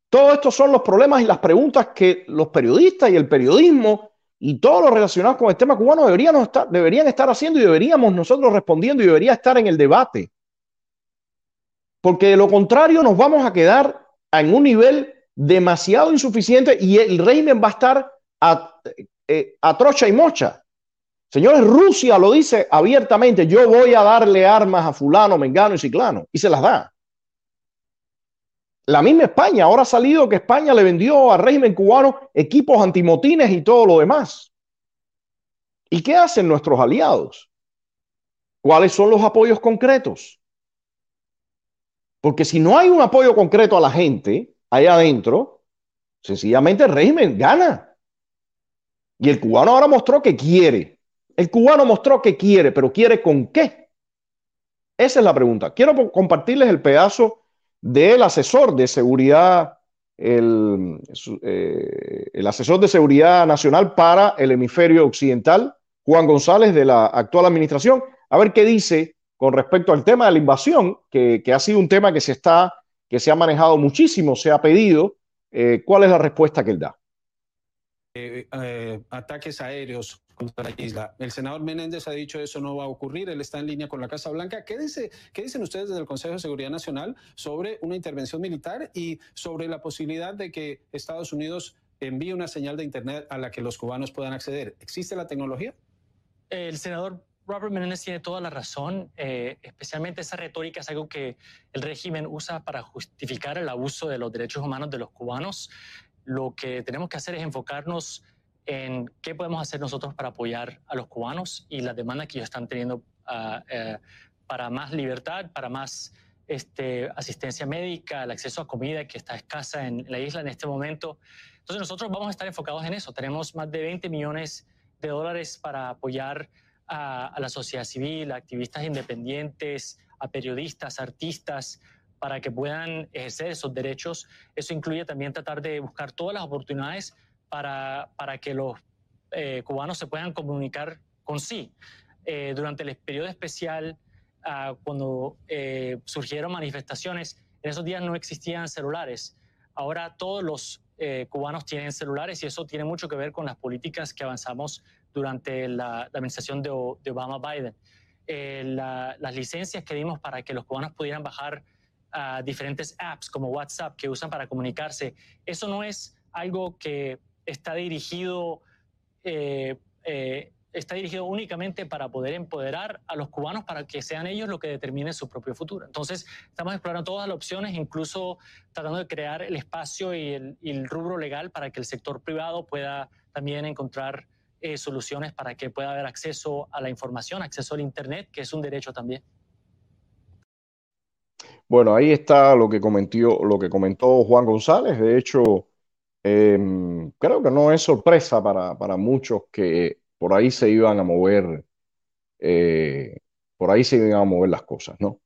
Todo estos son los problemas y las preguntas que los periodistas y el periodismo y todos los relacionados con el tema cubano deberían estar, deberían estar haciendo y deberíamos nosotros respondiendo y debería estar en el debate. Porque de lo contrario nos vamos a quedar en un nivel demasiado insuficiente y el régimen va a estar a, eh, a trocha y mocha. Señores, Rusia lo dice abiertamente, yo voy a darle armas a fulano, mengano y ciclano, y se las da. La misma España, ahora ha salido que España le vendió al régimen cubano equipos antimotines y todo lo demás. ¿Y qué hacen nuestros aliados? ¿Cuáles son los apoyos concretos? Porque si no hay un apoyo concreto a la gente allá adentro, sencillamente el régimen gana. Y el cubano ahora mostró que quiere. El cubano mostró que quiere, pero quiere con qué. Esa es la pregunta. Quiero compartirles el pedazo del asesor de seguridad, el, eh, el, asesor de seguridad nacional para el hemisferio occidental, Juan González, de la actual administración, a ver qué dice con respecto al tema de la invasión, que, que ha sido un tema que se está, que se ha manejado muchísimo, se ha pedido. Eh, ¿Cuál es la respuesta que él da? Eh, ataques aéreos contra la isla. El senador Menéndez ha dicho eso no va a ocurrir, él está en línea con la Casa Blanca. ¿Qué, dice, ¿Qué dicen ustedes desde el Consejo de Seguridad Nacional sobre una intervención militar y sobre la posibilidad de que Estados Unidos envíe una señal de Internet a la que los cubanos puedan acceder? ¿Existe la tecnología? El senador Robert Menéndez tiene toda la razón, eh, especialmente esa retórica es algo que el régimen usa para justificar el abuso de los derechos humanos de los cubanos lo que tenemos que hacer es enfocarnos en qué podemos hacer nosotros para apoyar a los cubanos y las demandas que ellos están teniendo ah, eh, para más libertad, para más este, asistencia médica, el acceso a comida que está escasa en la isla en este momento. Entonces nosotros vamos a estar enfocados en eso. Tenemos más de 20 millones de dólares para apoyar a, a la sociedad civil, a activistas independientes, a periodistas, artistas, para que puedan ejercer esos derechos. Eso incluye también tratar de buscar todas las oportunidades para, para que los eh, cubanos se puedan comunicar con sí. Eh, durante el periodo especial, ah, cuando eh, surgieron manifestaciones, en esos días no existían celulares. Ahora todos los cubanos tienen celulares y eso tiene mucho que ver con las políticas que avanzamos durante la, administración de, de Obama-Biden. eh, las licencias que dimos para que los cubanos pudieran bajar uh, diferentes apps como WhatsApp que usan para comunicarse, eso no es algo que está dirigido eh, eh, está dirigido únicamente para poder empoderar a los cubanos para que sean ellos los que determinen su propio futuro. Entonces, estamos explorando todas las opciones, incluso tratando de crear el espacio y el, rubro legal para que el sector privado pueda también encontrar eh, soluciones para que pueda haber acceso a la información, acceso al Internet, que es un derecho también. Bueno, ahí está lo que comentó, lo que comentó Juan González. De hecho, em, creo que no es sorpresa para, para muchos que por ahí se iban a mover, eh, por ahí se iban a mover las cosas, ¿no?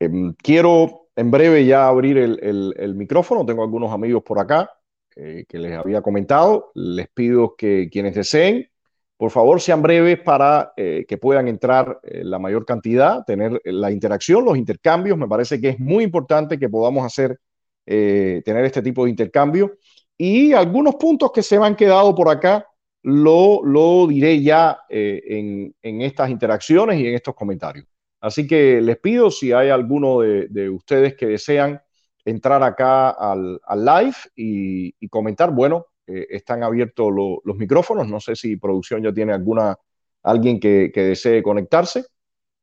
Em, quiero en breve ya abrir el, micrófono, tengo algunos amigos por acá eh, que les había comentado, les pido que quienes deseen, por favor sean breves para eh, que puedan entrar la mayor cantidad, tener la interacción, los intercambios, me parece que es muy importante que podamos hacer, tener este tipo de intercambio y algunos puntos que se me han quedado por acá lo, diré ya eh, en, estas interacciones y en estos comentarios. Así que les pido si hay alguno de, ustedes que desean entrar acá al, live y, comentar, bueno, eh, están abiertos los micrófonos. No sé si producción ya tiene alguna, alguien que, desee conectarse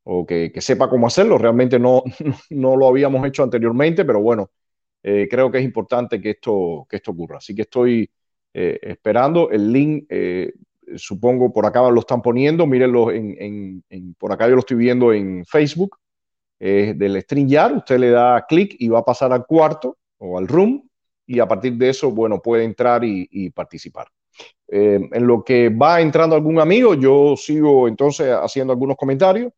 o que, sepa cómo hacerlo. Realmente <laughs> no, no, lo habíamos hecho anteriormente, pero bueno, eh, creo que es importante que esto, que esto ocurra. Así que estoy eh, esperando. El link, eh, supongo, por acá lo están poniendo. Mírenlo, en, por acá yo lo estoy viendo en Facebook del StreamYard. Usted le da clic y va a pasar al cuarto o al room y a partir de eso, bueno, puede entrar y, participar. Eh, en lo que va entrando algún amigo, yo sigo entonces haciendo algunos comentarios.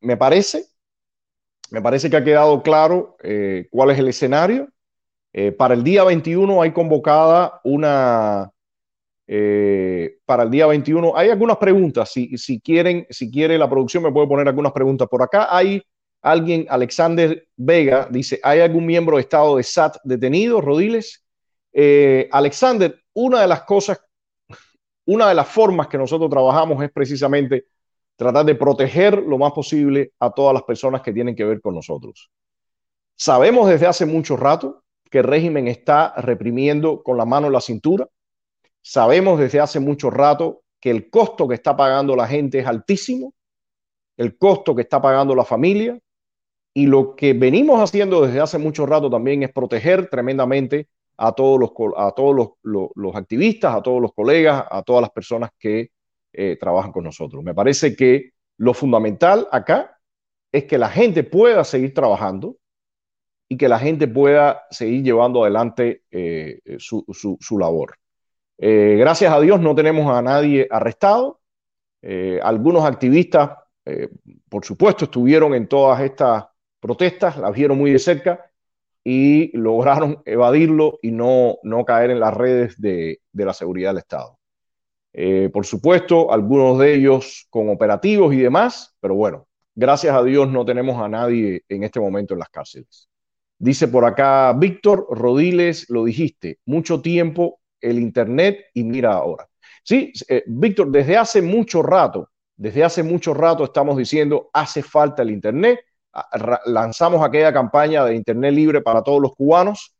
Me parece, me parece que ha quedado claro cuál es el escenario. Eh, para el día 21 hay convocada una... Eh, para el día 21 hay algunas preguntas. Si, si, quieren, si quiere la producción me puede poner algunas preguntas. Por acá hay alguien, Alexander Vega, dice, ¿hay algún miembro de Estado de SAT detenido, Rodiles? Eh, Alexander, una de las cosas, una de las formas que nosotros trabajamos es precisamente tratar de proteger lo más posible a todas las personas que tienen que ver con nosotros. Sabemos desde hace mucho rato que el régimen está reprimiendo con la mano en la cintura. Sabemos desde hace mucho rato que el costo que está pagando la gente es altísimo, el costo que está pagando la familia, y lo que venimos haciendo desde hace mucho rato también es proteger tremendamente a todos los, a todos los, activistas, a todos los colegas, a todas las personas que eh, trabajan con nosotros. Me parece que lo fundamental acá es que la gente pueda seguir trabajando, y que la gente pueda seguir llevando adelante eh, eh, su, labor. Eh, gracias a Dios no tenemos a nadie arrestado. algunos activistas, por supuesto, estuvieron en todas estas protestas, las vieron muy de cerca y lograron evadirlo y no, no caer en las redes de, de la seguridad del Estado. Por supuesto, algunos de ellos con operativos y demás, pero bueno, gracias a Dios no tenemos a nadie en este momento en las cárceles. Dice por acá Víctor Rodiles, lo dijiste, mucho tiempo el Internet y mira ahora. Sí, eh, Víctor, desde hace mucho rato, desde hace mucho rato estamos diciendo, hace falta el Internet. Lanzamos aquella campaña de Internet libre para todos los cubanos.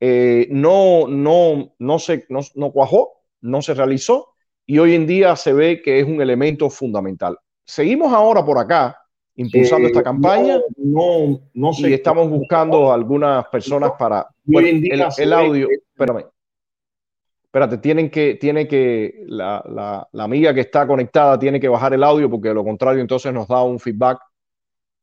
Eh, no, no, no, se, no, no cuajó, no se realizó y hoy en día se ve que es un elemento fundamental. Seguimos ahora por acá impulsando esta campaña. No, no, sé. Y estamos buscando algunas personas para. el, audio, espérame. Espérate, tienen que, tiene que, la, amiga que está conectada tiene que bajar el audio porque de lo contrario entonces nos da un feedback,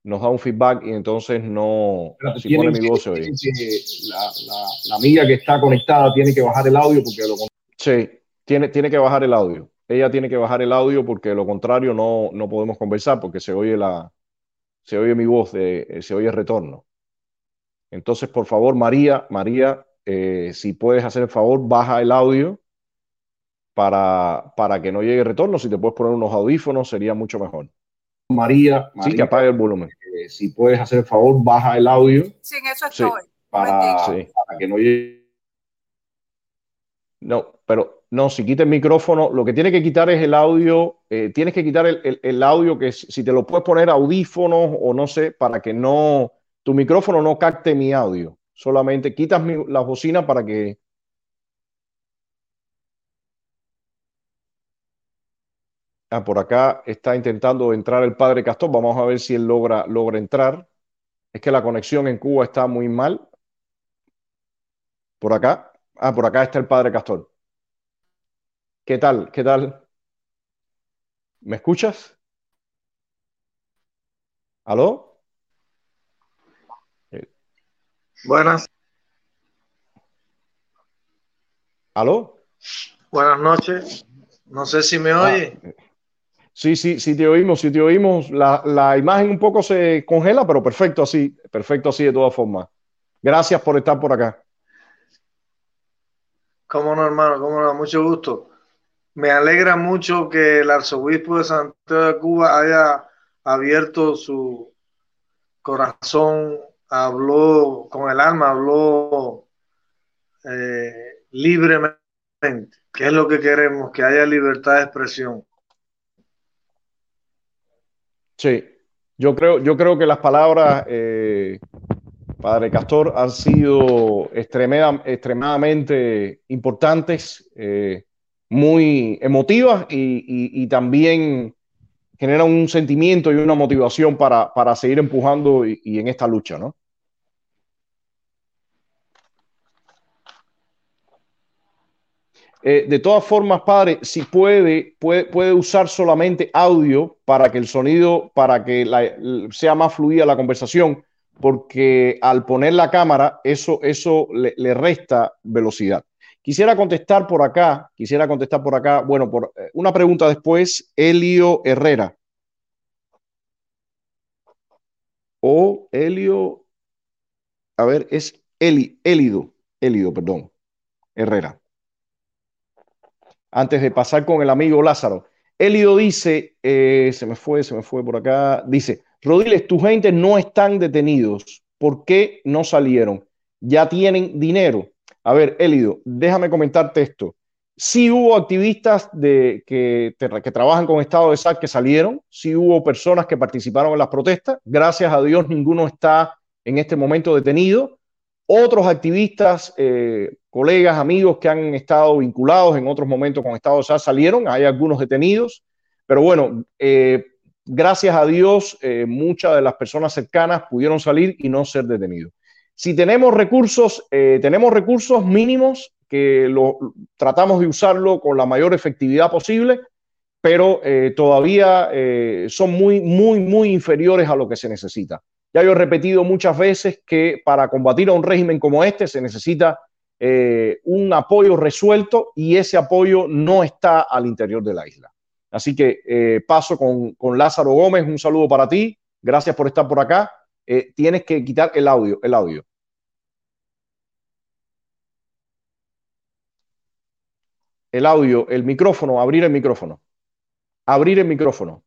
nos da un feedback y entonces no, si pone mi voz la, amiga que está conectada tiene que bajar el audio porque lo. Sí, tiene, tiene que bajar el audio. Ella tiene que bajar el audio porque de lo contrario no, no podemos conversar porque se oye la, se oye mi voz, de, eh, se oye el retorno. Entonces, por favor, María, María, eh, si puedes hacer el favor, baja el audio para, para que no llegue el retorno. Si te puedes poner unos audífonos, sería mucho mejor. María, sí, que apague el volumen. Eh, si puedes hacer el favor, baja el audio. Sí, en eso estoy. para, para, que no llegue. No, pero No, si quita el micrófono, lo que tiene que quitar es el audio. Eh, tienes que quitar el, audio que si te lo puedes poner audífonos o no sé, para que no, tu micrófono no capte mi audio. Solamente quitas la bocina para que... Ah, por acá está intentando entrar el padre Castor. Vamos a ver si él logra, logra entrar. Es que la conexión en Cuba está muy mal. Por acá. Ah, por acá está el padre Castor. ¿Qué tal? ¿Qué tal? ¿Me escuchas? ¿Aló? Buenas. ¿Aló? Buenas noches. No sé si me oye. Ah, sí, sí, sí te oímos, sí te oímos. La, la, imagen un poco se congela, pero perfecto así, perfecto así de todas formas. Gracias por estar por acá. Cómo no, hermano, cómo no, mucho gusto me alegra mucho que el arzobispo de Santiago de Cuba haya abierto su corazón, habló con el alma, habló eh, libremente, que es lo que queremos, que haya libertad de expresión. Sí, yo creo, yo creo que las palabras, eh, Padre Castor, han sido extremadamente importantes. Eh, muy emotivas y, también generan un sentimiento y una motivación para, seguir empujando y, en esta lucha, ¿no? Eh, de todas formas, padre, si puede, puede, puede, usar solamente audio para que el sonido, para que sea más fluida la conversación, porque al poner la cámara, eso, eso le resta velocidad. Quisiera contestar por acá, quisiera contestar por acá, bueno, por eh, una pregunta después, Elio Herrera. O Elio, a ver, es Eli, Elido, Elido, perdón, Herrera. Antes de pasar con el amigo Lázaro. Elido dice, eh, se me fue, se me fue por acá, dice, Rodiles, tu gente no están detenidos. ¿Por qué no salieron? Ya tienen dinero. A ver, Elido, déjame comentarte esto. Sí hubo activistas que, trabajan con Estado de SAC que salieron, sí hubo personas que participaron en las protestas. Gracias a Dios ninguno está en este momento detenido. Otros activistas, eh, colegas, amigos que han estado vinculados en otros momentos con Estado de SAC salieron, hay algunos detenidos, pero bueno, eh, gracias a Dios eh, muchas de las personas cercanas pudieron salir y no ser detenidos. Si tenemos recursos, eh, tenemos recursos mínimos que lo, tratamos de usarlo con la mayor efectividad posible, pero eh, todavía eh, son muy, muy, muy inferiores a lo que se necesita. Ya yo he repetido muchas veces que para combatir a un régimen como este se necesita un apoyo resuelto y ese apoyo no está al interior de la isla. Así que paso con, con Lázaro Gómez, un saludo para ti, gracias por estar por acá. tienes que quitar el audio, el audio. El audio, el micrófono, abrir el micrófono. Abrir el micrófono.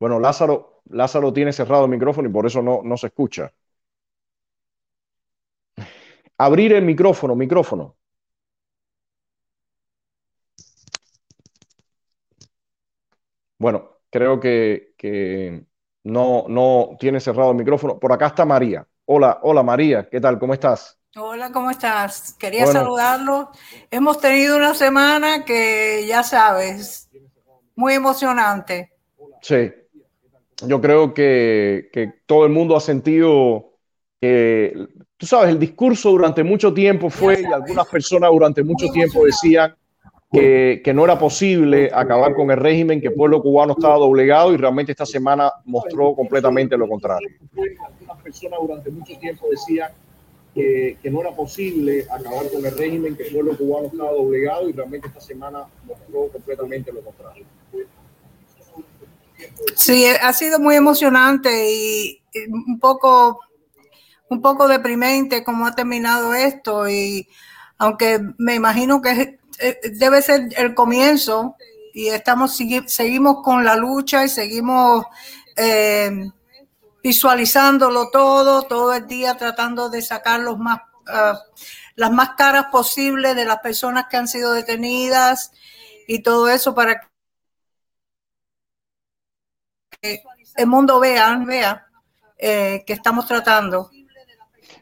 Bueno, Lázaro, Lázaro tiene cerrado el micrófono y por eso no, no se escucha. Abrir el micrófono, micrófono. Bueno, creo que, que, no, no tiene cerrado el micrófono. Por acá está María. Hola, hola María, ¿qué tal? ¿Cómo estás? Hola, ¿cómo estás? Quería saludarlo. Hemos tenido una semana que, ya sabes, muy emocionante. Sí, yo creo que, todo el mundo ha sentido que, tú sabes, el discurso durante mucho tiempo fue, y algunas personas durante mucho tiempo decían que, que, no era posible acabar con el régimen, que el pueblo cubano estaba doblegado y realmente esta semana mostró completamente lo contrario. Algunas personas durante mucho tiempo decían que, no era posible acabar con el régimen, que el pueblo cubano estaba doblegado y realmente esta semana mostró completamente lo contrario. Sí, ha sido muy emocionante y un poco, un poco deprimente cómo ha terminado esto y aunque me imagino que eh, debe ser el comienzo y estamos seguimos con la lucha y seguimos eh, visualizándolo todo, todo el día tratando de sacar los más, ah, las más caras posibles de las personas que han sido detenidas y todo eso para que el mundo vea, vea eh, que estamos tratando.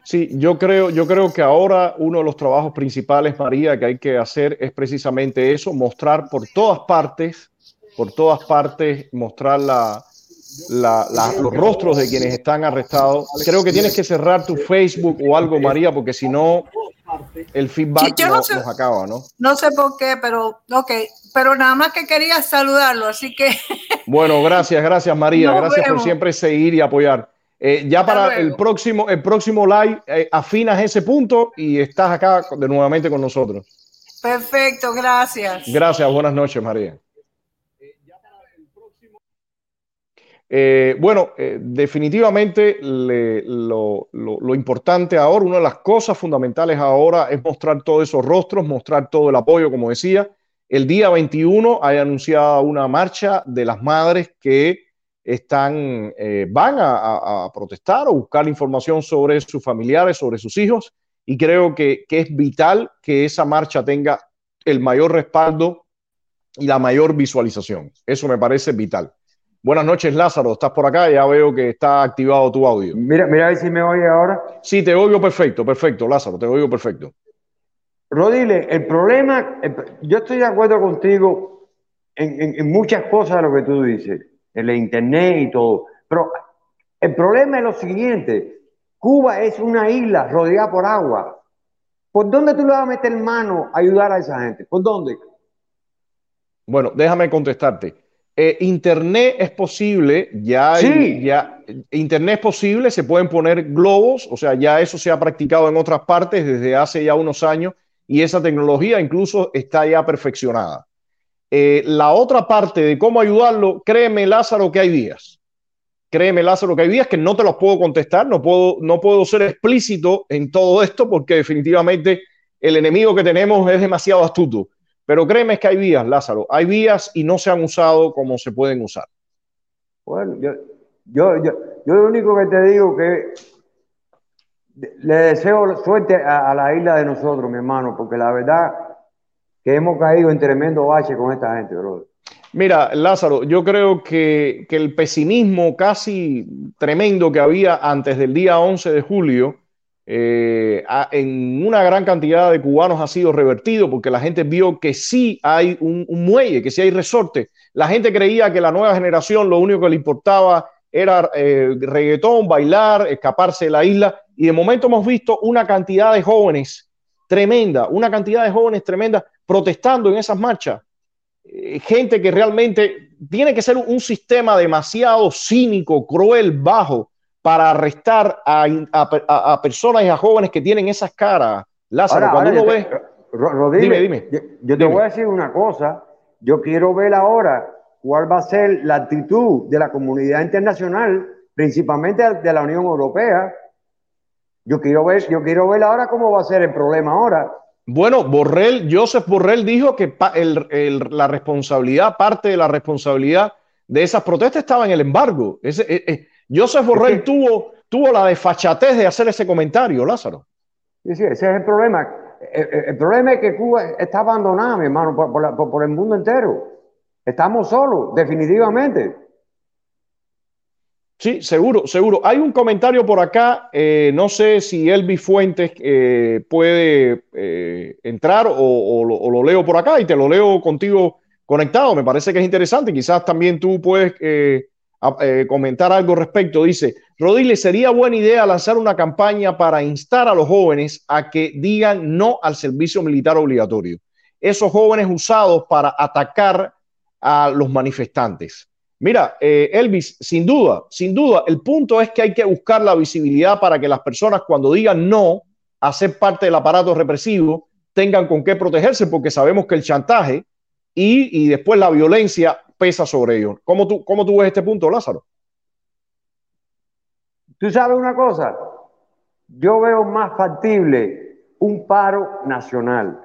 Sí, yo creo, yo creo que ahora uno de los trabajos principales, María, que hay que hacer es precisamente eso, mostrar por todas partes, por todas partes, mostrar la, los rostros de quienes están arrestados. Creo que tienes que cerrar tu Facebook o algo, María, porque si no, el feedback no nos acaba, ¿no? No sé por qué, pero ok, pero nada más que quería saludarlo, así que. <laughs> Bueno, gracias, gracias María, gracias por siempre seguir y apoyar. Eh, ya para el próximo, el próximo live eh, afinas ese punto y estás acá de nuevamente con nosotros. Perfecto, gracias. Gracias, buenas noches, María. Eh, bueno, definitivamente lo, importante ahora, una de las cosas fundamentales ahora es mostrar todos esos rostros, mostrar todo el apoyo, como decía. El día 21 hay anunciada una marcha de las madres que están, eh, van a, protestar o buscar información sobre sus familiares, sobre sus hijos, y creo que, es vital que esa marcha tenga el mayor respaldo y la mayor visualización. Eso me parece vital. Buenas noches, Lázaro. ¿Estás por acá? Ya veo que está activado tu audio. Mira, mira a ver si me oye ahora. Sí, te oigo perfecto, perfecto, Lázaro, te oigo perfecto. Rodile, el problema, yo estoy de acuerdo contigo en, en muchas cosas de lo que tú dices el internet y todo. Pero el problema es lo siguiente, Cuba es una isla rodeada por agua. ¿Por dónde tú le vas a meter mano a ayudar a esa gente? ¿Por dónde? Bueno, déjame contestarte. Eh, internet es posible, ya, ya Internet es posible, se pueden poner globos, o sea, ya eso se ha practicado en otras partes desde hace ya unos años y esa tecnología incluso está ya perfeccionada. Eh, la otra parte de cómo ayudarlo, créeme Lázaro que hay días. Créeme Lázaro que hay días que no te los puedo contestar, no puedo, no puedo ser explícito en todo esto porque definitivamente el enemigo que tenemos es demasiado astuto. Pero créeme que hay vías, Lázaro, hay vías y no se han usado como se pueden usar. Bueno, yo, yo, yo, lo único que te digo que le deseo suerte a, a la isla de nosotros, mi hermano, porque la verdad que hemos caído en tremendo bache con esta gente, bro. Mira, Lázaro, yo creo que, el pesimismo casi tremendo que había antes del día 11 de julio eh, en una gran cantidad de cubanos ha sido revertido porque la gente vio que sí hay un, muelle, que sí hay resorte. La gente creía que la nueva generación lo único que le importaba era eh, reggaetón, bailar, escaparse de la isla. Y de momento hemos visto una cantidad de jóvenes tremenda, una cantidad de jóvenes tremenda protestando en esas marchas. Eh, gente que realmente tiene que ser un sistema demasiado cínico, cruel, bajo, para arrestar a, personas y a jóvenes que tienen esas caras. Lázaro, cuando uno ve... dime, dime. Yo, te voy a decir una cosa. Yo quiero ver ahora cuál va a ser la actitud de la comunidad internacional, principalmente de la Unión Europea. Yo quiero ver, yo quiero ver ahora cómo va a ser el problema ahora. Bueno, Borrell, Joseph Borrell dijo que la responsabilidad, parte de la responsabilidad de esas protestas estaba en el embargo. Ese, eh, eh, Joseph Borrell tuvo, tuvo la desfachatez de hacer ese comentario, Lázaro. Sí, sí, ese es el problema. El, problema es que Cuba está abandonada, mi hermano, por el mundo entero. Estamos solos, definitivamente. Sí, seguro, seguro. Hay un comentario por acá, eh, no sé si Elvis Fuentes eh, puede eh, entrar o, lo, leo por acá y te lo leo contigo conectado. Me parece que es interesante. Quizás también tú puedes comentar algo respecto. Dice, Rodile, sería buena idea lanzar una campaña para instar a los jóvenes a que digan no al servicio militar obligatorio. Esos jóvenes usados para atacar a los manifestantes. Mira, eh, Elvis, sin duda, sin duda, el punto es que hay que buscar la visibilidad para que las personas cuando digan no a ser parte del aparato represivo tengan con qué protegerse, porque sabemos que el chantaje y, después la violencia pesa sobre ellos. ¿Cómo tú, ¿Cómo tú ves este punto, Lázaro? Tú sabes una cosa, yo veo más factible un paro nacional.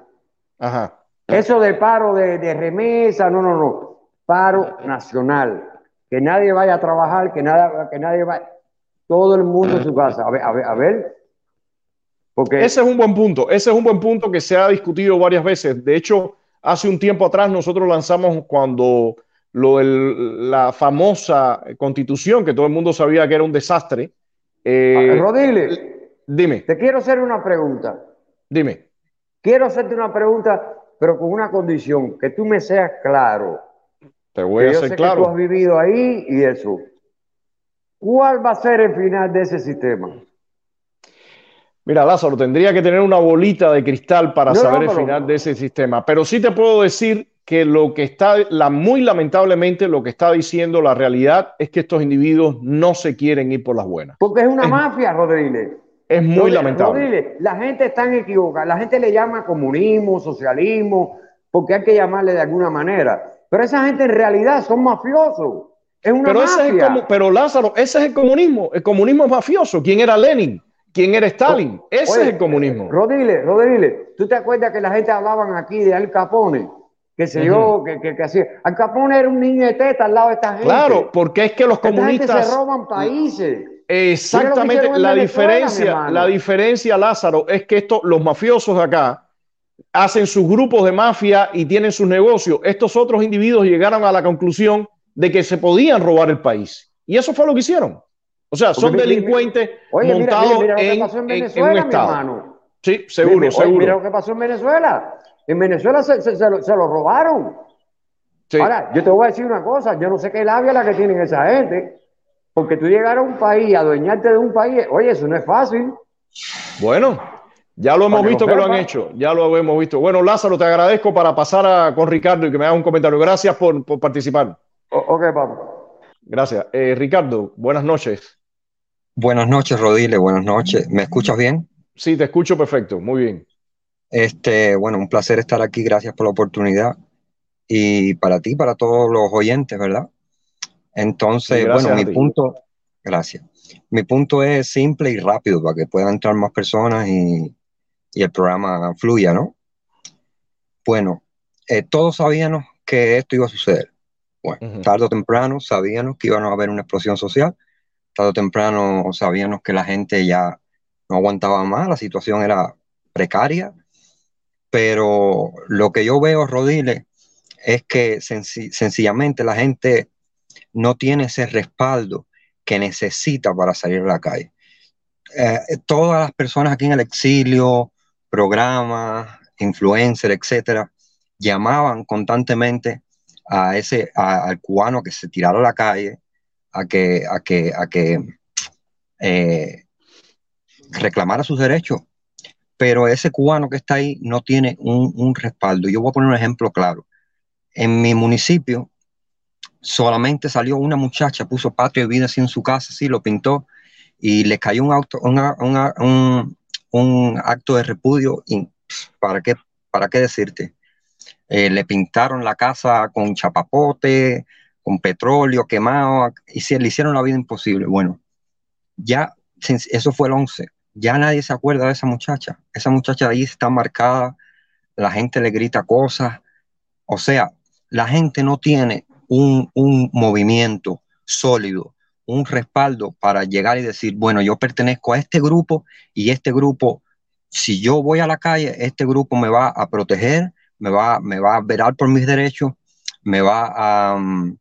Ajá. Eso de paro de, de remesa, no, no, no paro nacional. Que nadie vaya a trabajar, que, nada, que nadie vaya. Todo el mundo en su casa. A ver, a ver, a ver. Porque... Ese es un buen punto, ese es un buen punto que se ha discutido varias veces. De hecho, hace un tiempo atrás nosotros lanzamos cuando lo la famosa constitución, que todo el mundo sabía que era un desastre. Eh, Rodile, dime. Te quiero hacer una pregunta. Dime. Quiero hacerte una pregunta, pero con una condición, que tú me seas claro. Te voy a hacer claro. Que tú has vivido ahí y eso. ¿Cuál va a ser el final de ese sistema? Mira, Lázaro, tendría que tener una bolita de cristal para saber el final de ese sistema, pero sí te puedo decir que lo que está, la, muy lamentablemente, lo que está diciendo la realidad es que estos individuos no se quieren ir por las buenas. Porque es una mafia, Rodríguez. Es muy lamentable. Rodríguez, la gente está equivocada. La gente le llama comunismo, socialismo, porque hay que llamarle de alguna manera. Pero esa gente en realidad son mafiosos. Es una pero mafia. pero Lázaro, ese es el comunismo. El comunismo es mafioso. ¿Quién era Lenin? quién era Stalin. Ese es el comunismo. Rodríguez, Rodríguez, ¿tú te acuerdas que la gente hablaban aquí de Al Capone? Que se yo, que, que, hacía. Al Capone era un niño de teta al lado de esta gente. Claro, porque es que los comunistas. se roban países. Exactamente, la diferencia, la diferencia, Lázaro, es que estos, los mafiosos de acá hacen sus grupos de mafia y tienen sus negocios. Estos otros individuos llegaron a la conclusión de que se podían robar el país. Y eso fue lo que hicieron. O sea, son delincuentes montados en, en, un estado. Sí, seguro, seguro. mira lo que pasó en Venezuela. En Venezuela se, se, lo, robaron. Ahora, yo te voy a decir una cosa, yo no sé qué labia la que tienen esa gente, porque tú llegar a un país, adueñarte de un país, oye, eso no es fácil. Bueno, ya lo hemos visto que lo han hecho, ya lo hemos visto. Bueno, Lázaro, te agradezco para pasar con Ricardo y que me haga un comentario. Gracias por, participar. ok, papá. Gracias. Eh, Ricardo, buenas noches. Buenas noches, Rodile, buenas noches. ¿Me escuchas bien? Sí, te escucho perfecto, muy bien. Este, bueno, un placer estar aquí, gracias por la oportunidad. Y para ti, para todos los oyentes, ¿verdad? Entonces, bueno, mi punto, gracias. Mi punto es simple y rápido para que puedan entrar más personas y, el programa fluya, ¿no? Bueno, eh, todos sabíamos que esto iba a suceder. Bueno, tarde o temprano sabíamos que iba a haber una explosión social tarde o temprano sabíamos que la gente ya no aguantaba más, la situación era precaria, pero lo que yo veo, Rodile, es que sencillamente la gente no tiene ese respaldo que necesita para salir a la calle. Eh, todas las personas aquí en el exilio, programas, influencers, etcétera, llamaban constantemente a ese al cubano que se tirara a la calle, a que, a que, a que eh, reclamara sus derechos. Pero ese cubano que está ahí no tiene un, respaldo. Yo voy a poner un ejemplo claro. En mi municipio solamente salió una muchacha, puso patria y vida así en su casa, sí, lo pintó y le cayó un, un, un, acto de repudio. ¿para, qué, ¿Para qué decirte? Eh, le pintaron la casa con chapapote, con petróleo quemado, y se le hicieron la vida imposible. Bueno, ya eso fue el 11, ya nadie se acuerda de esa muchacha. Esa muchacha ahí está marcada, la gente le grita cosas, o sea, la gente no tiene un, un movimiento sólido, un respaldo para llegar y decir, bueno, yo pertenezco a este grupo y este grupo, si yo voy a la calle, este grupo me va a proteger, me va, me va a verar por mis derechos, me va a, mm,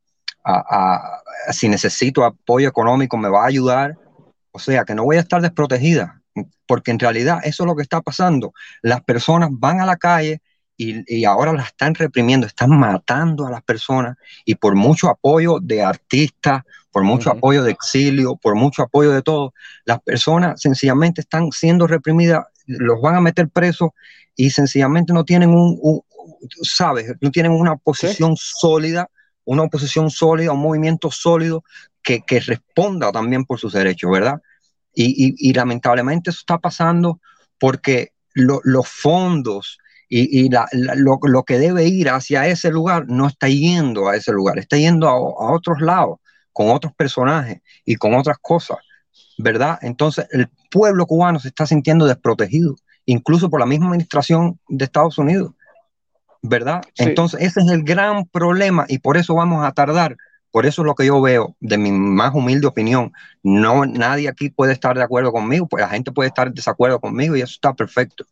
si necesito apoyo económico, me va a ayudar. O sea, que no voy a estar desprotegida, porque en realidad eso es lo que está pasando. Las personas van a la calle y, ahora las están reprimiendo, están matando a las personas y por mucho apoyo de artistas, por mucho apoyo de exilio, por mucho apoyo de todo, las personas sencillamente están siendo reprimidas, los van a meter presos y sencillamente no tienen un, ¿sabes? No tienen una posición sólida una oposición sólida, un movimiento sólido que, responda también por sus derechos, ¿verdad? Y, lamentablemente eso está pasando porque los fondos y, lo, que debe ir hacia ese lugar no está yendo a ese lugar, está yendo a, a otros lados, con otros personajes y con otras cosas, ¿verdad? Entonces el pueblo cubano se está sintiendo desprotegido, incluso por la misma administración de Estados Unidos. ¿verdad? Entonces, ese es el gran problema y por eso vamos a tardar Por eso es lo que yo veo, de mi más humilde opinión. No, nadie aquí puede estar de acuerdo conmigo, pues la gente puede estar en desacuerdo conmigo y eso está perfecto.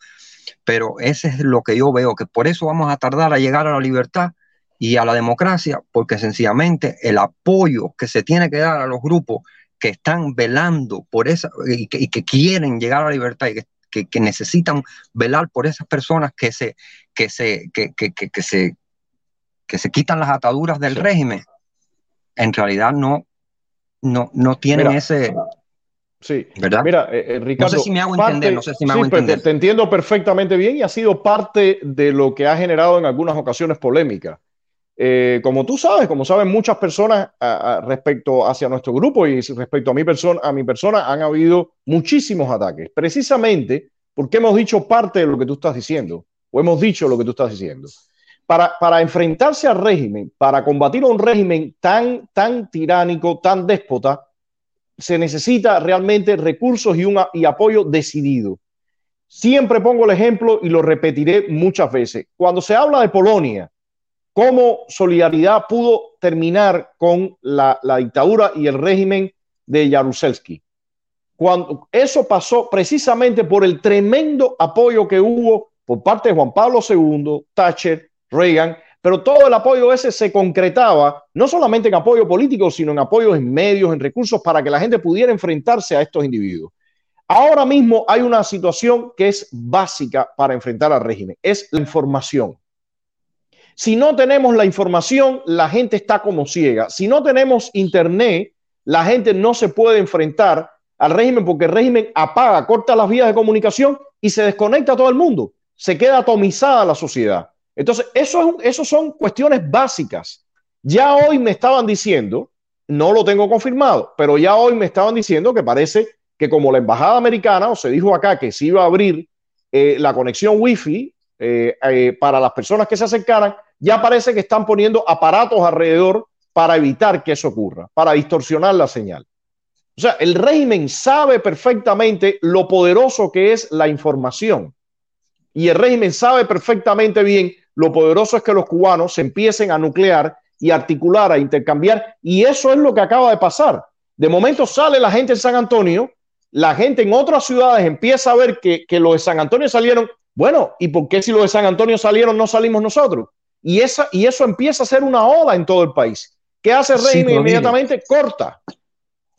Pero ese es lo que yo veo, que por eso vamos a tardar a llegar a la libertad y a la democracia, porque sencillamente el apoyo que se tiene que dar a los grupos que están velando por esa y que, quieren llegar a la libertad y que, necesitan velar por esas personas que se, que se, que, se, que se quitan las ataduras del régimen, en realidad no, no, no tienen ese. Sí, ¿verdad? Mira, eh, eh, Ricardo. No sé si me hago entender, no sé si me hago entender. Te, entiendo perfectamente bien y ha sido parte de lo que ha generado en algunas ocasiones polémica. Eh, como tú sabes, como saben muchas personas respecto hacia nuestro grupo y respecto a mi persona, a mi persona han habido muchísimos ataques, precisamente porque hemos dicho parte de lo que tú estás diciendo, o hemos dicho lo que tú estás diciendo. Para, enfrentarse al régimen, para combatir a un régimen tan, tan tiránico, tan déspota, se necesita realmente recursos y, un, y apoyo decidido. Siempre pongo el ejemplo y lo repetiré muchas veces. Cuando se habla de Polonia, cómo Solidaridad pudo terminar con la, dictadura y el régimen de Jaruzelski. Cuando eso pasó precisamente por el tremendo apoyo que hubo por parte de Juan Pablo II, Thatcher, Reagan, pero todo el apoyo ese se concretaba no solamente en apoyo político, sino en apoyo en medios, en recursos para que la gente pudiera enfrentarse a estos individuos. Ahora mismo hay una situación que es básica para enfrentar al régimen, es la información. Si no tenemos la información, la gente está como ciega. Si no tenemos internet, la gente no se puede enfrentar al régimen porque el régimen apaga, corta las vías de comunicación y se desconecta a todo el mundo. Se queda atomizada la sociedad. Entonces, eso, eso son cuestiones básicas. Ya hoy me estaban diciendo, no lo tengo confirmado, pero ya hoy me estaban diciendo que parece que como la embajada americana, o se dijo acá que se iba a abrir eh, la conexión wifi eh, eh, para las personas que se acercaran, ya parece que están poniendo aparatos alrededor para evitar que eso ocurra, para distorsionar la señal. O sea, el régimen sabe perfectamente lo poderoso que es la información. Y el régimen sabe perfectamente bien lo poderoso es que los cubanos se empiecen a nuclear y articular, a intercambiar. Y eso es lo que acaba de pasar. De momento sale la gente en San Antonio, la gente en otras ciudades empieza a ver que, que los de San Antonio salieron. Bueno, ¿y por qué si los de San Antonio salieron no salimos nosotros? y, esa, y eso empieza a ser una ola en todo el país. ¿Qué hace el régimen inmediatamente? Corta.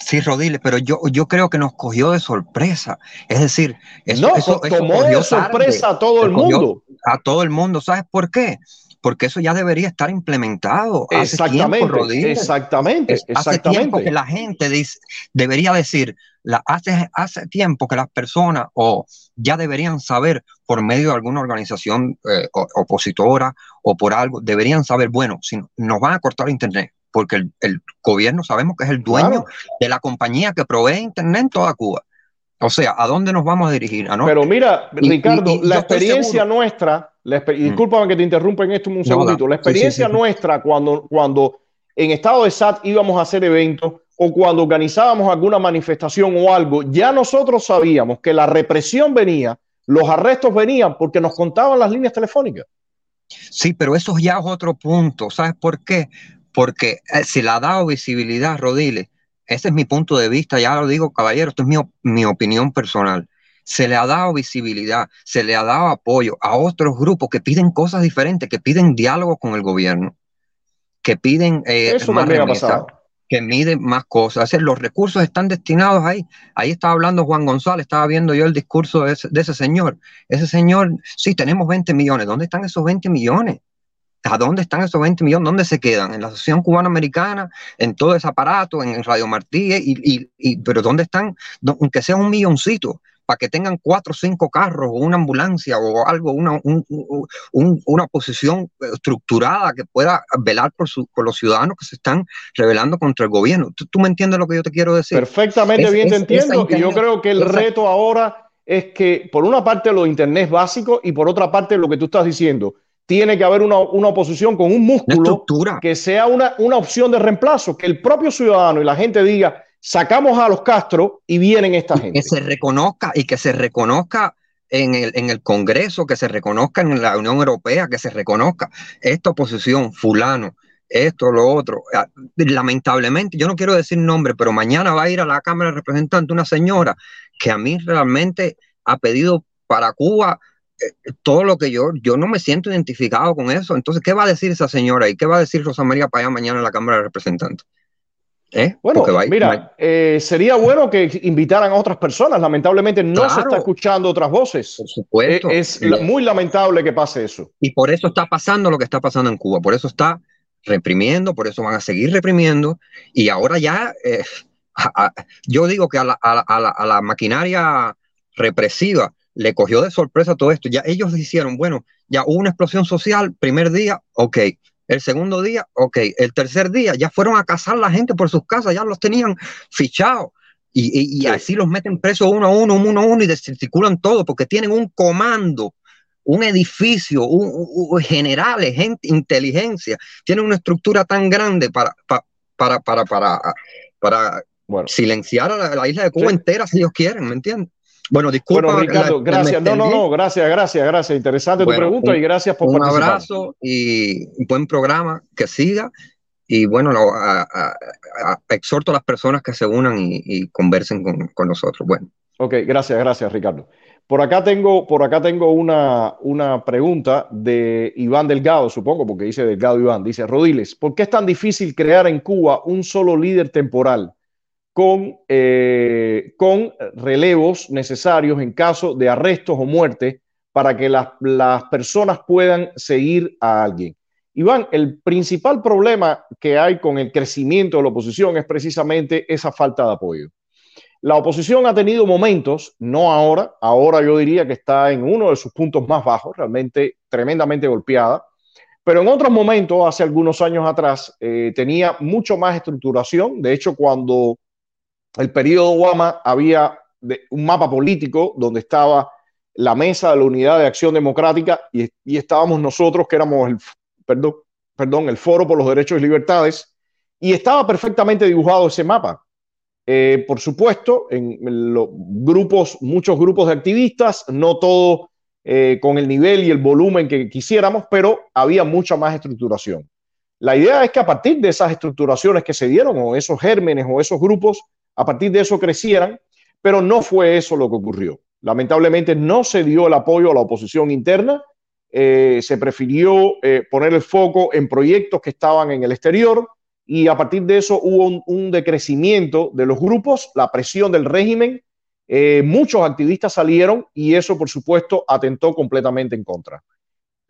Sí, Rodile, pero yo, yo creo que nos cogió de sorpresa. Es decir, eso, no, eso, tomó de sorpresa a todo el mundo. A todo el mundo. ¿Sabes por qué? Porque eso ya debería estar implementado. Exactamente. Hace tiempo, exactamente, Hace tiempo que la gente dice, debería decir, la, hace, hace tiempo que las personas o ya deberían saber por medio de alguna organización eh, opositora o por algo, deberían saber, bueno, si nos van a cortar Internet, porque el, gobierno sabemos que es el dueño de la compañía que provee Internet en toda Cuba. O sea, ¿a dónde nos vamos a dirigir? Pero mira, Ricardo, la experiencia nuestra, y mm. discúlpame que te interrumpa en esto un segundito, la experiencia nuestra cuando, cuando en estado de SAT íbamos a hacer eventos o cuando organizábamos alguna manifestación o algo, ya nosotros sabíamos que la represión venía, los arrestos venían porque nos contaban las líneas telefónicas. Sí, pero eso ya es otro punto. ¿Sabes por qué? Porque eh, se le ha dado visibilidad, Rodile. Ese es mi punto de vista, ya lo digo, caballero, esto es mi, mi opinión personal. Se le ha dado visibilidad, se le ha dado apoyo a otros grupos que piden cosas diferentes, que piden diálogo con el gobierno, que piden eh, Eso más pasado que mide más cosas. los recursos están destinados ahí. Ahí estaba hablando Juan González, estaba viendo yo el discurso de ese, señor. Ese señor, sí, tenemos 20 millones. ¿Dónde están esos 20 millones? ¿A dónde están esos 20 millones? ¿Dónde se quedan? En la Asociación Cubana Americana, en todo ese aparato, en Radio Martí, y, y, pero ¿dónde están? Aunque sea un milloncito para que tengan cuatro o cinco carros o una ambulancia o algo, una, una posición estructurada que pueda velar por, su, por los ciudadanos que se están rebelando contra el gobierno. ¿Tú, me entiendes lo que yo te quiero decir? Perfectamente bien te entiendo. Y yo creo que el reto ahora es que, por una parte, lo de Internet es básico y por otra parte, lo que tú estás diciendo, tiene que haber una, una oposición con un músculo que sea una, una opción de reemplazo, que el propio ciudadano y la gente diga, sacamos a los Castro y vienen esta gente. Que se reconozca y que se reconozca en el, en el Congreso, que se reconozca en la Unión Europea, que se reconozca esta oposición, fulano, esto, lo otro. Ah, lamentablemente, yo no quiero decir nombre, pero mañana va a ir a la Cámara de Representantes una señora que a mí realmente ha pedido para Cuba todo lo que yo, yo no me siento identificado con eso. Entonces, ¿qué va a decir esa señora y qué va a decir Rosa María Payá mañana en la Cámara de Representantes? ¿Eh? Bueno, mira, eh, sería bueno que invitaran a otras personas. Lamentablemente no se está escuchando otras voces. Por supuesto. es muy lamentable que pase eso. Y por eso está pasando lo que está pasando en Cuba. Por eso está reprimiendo, por eso van a seguir reprimiendo. Y ahora ya, eh, yo digo que a la, a, la, maquinaria represiva le cogió de sorpresa todo esto. Ya ellos hicieron, bueno, ya hubo una explosión social, primer día, ok. El segundo día, ok. El tercer día, ya fueron a cazar la gente por sus casas, ya los tenían fichados. Y, así los meten presos uno a uno, uno a uno y desarticulan todo porque tienen un comando un edificio, un, generales, gente, inteligencia, tiene una estructura tan grande para, para, para, para, para, silenciar a la, isla de Cuba entera si ellos quieren, ¿me entiendes? Bueno, disculpa. Bueno, Ricardo, gracias. No, no, no, gracias, gracias, gracias. Interesante tu pregunta y gracias por un participar. Un abrazo y un buen programa que siga. Y bueno, exhorto a las personas que se unan y, conversen con, con nosotros. Bueno. Ok, gracias, gracias, Ricardo. Por acá tengo, por acá tengo una, una pregunta de Iván Delgado, supongo, porque dice Delgado Iván. Dice, Rodiles, ¿por qué es tan difícil crear en Cuba un solo líder temporal con, eh, con relevos necesarios en caso de arrestos o muerte para que las, las personas puedan seguir a alguien? Iván, el principal problema que hay con el crecimiento de la oposición es precisamente esa falta de apoyo. La oposición ha tenido momentos, no ahora, ahora yo diría que está en uno de sus puntos más bajos, realmente tremendamente golpeada, pero en otros momentos, hace algunos años atrás, eh, tenía mucho más estructuración. De hecho, cuando el periodo Obama había un mapa político donde estaba la mesa de la unidad de acción democrática y, estábamos nosotros, que éramos el, perdón, el Foro por los Derechos y Libertades, y estaba perfectamente dibujado ese mapa. Eh, por supuesto, en, los grupos, muchos grupos de activistas, no todo eh, con el nivel y el volumen que quisiéramos, pero había mucha más estructuración. La idea es que a partir de esas estructuraciones que se dieron, o esos gérmenes o esos grupos, a partir de eso crecieran, pero no fue eso lo que ocurrió. Lamentablemente no se dio el apoyo a la oposición interna, eh, se prefirió poner el foco en proyectos que estaban en el exterior, y a partir de eso hubo un, decrecimiento de los grupos, la presión del régimen, eh, muchos activistas salieron y eso por supuesto atentó completamente en contra.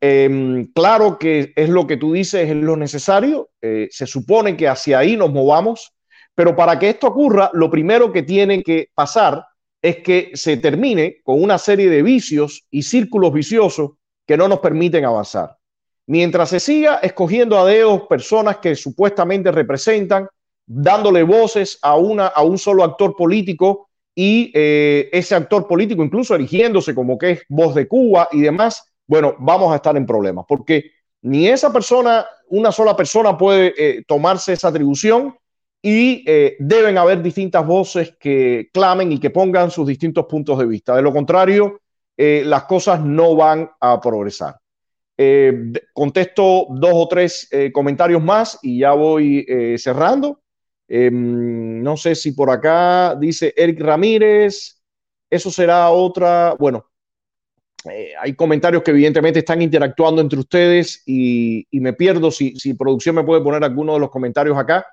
Em, claro que es lo que tú dices, es lo necesario, eh, se supone que hacia ahí nos movamos, pero para que esto ocurra, lo primero que tiene que pasar es que se termine con una serie de vicios y círculos viciosos que no nos permiten avanzar. Mientras se siga escogiendo a dedos personas que supuestamente representan, dándole voces a, una, a un solo actor político y eh, ese actor político incluso erigiéndose como que es voz de Cuba y demás, bueno, vamos a estar en problemas porque ni esa persona, una sola persona puede eh, tomarse esa atribución y eh, deben haber distintas voces que clamen y que pongan sus distintos puntos de vista. De lo contrario, las cosas no van a progresar. Eh, contesto dos o tres eh, comentarios más y ya voy eh, cerrando. Em, no sé si por acá dice Eric Ramírez, eso será otra, bueno, hay comentarios que evidentemente están interactuando entre ustedes y, me pierdo si, si, producción me puede poner alguno de los comentarios acá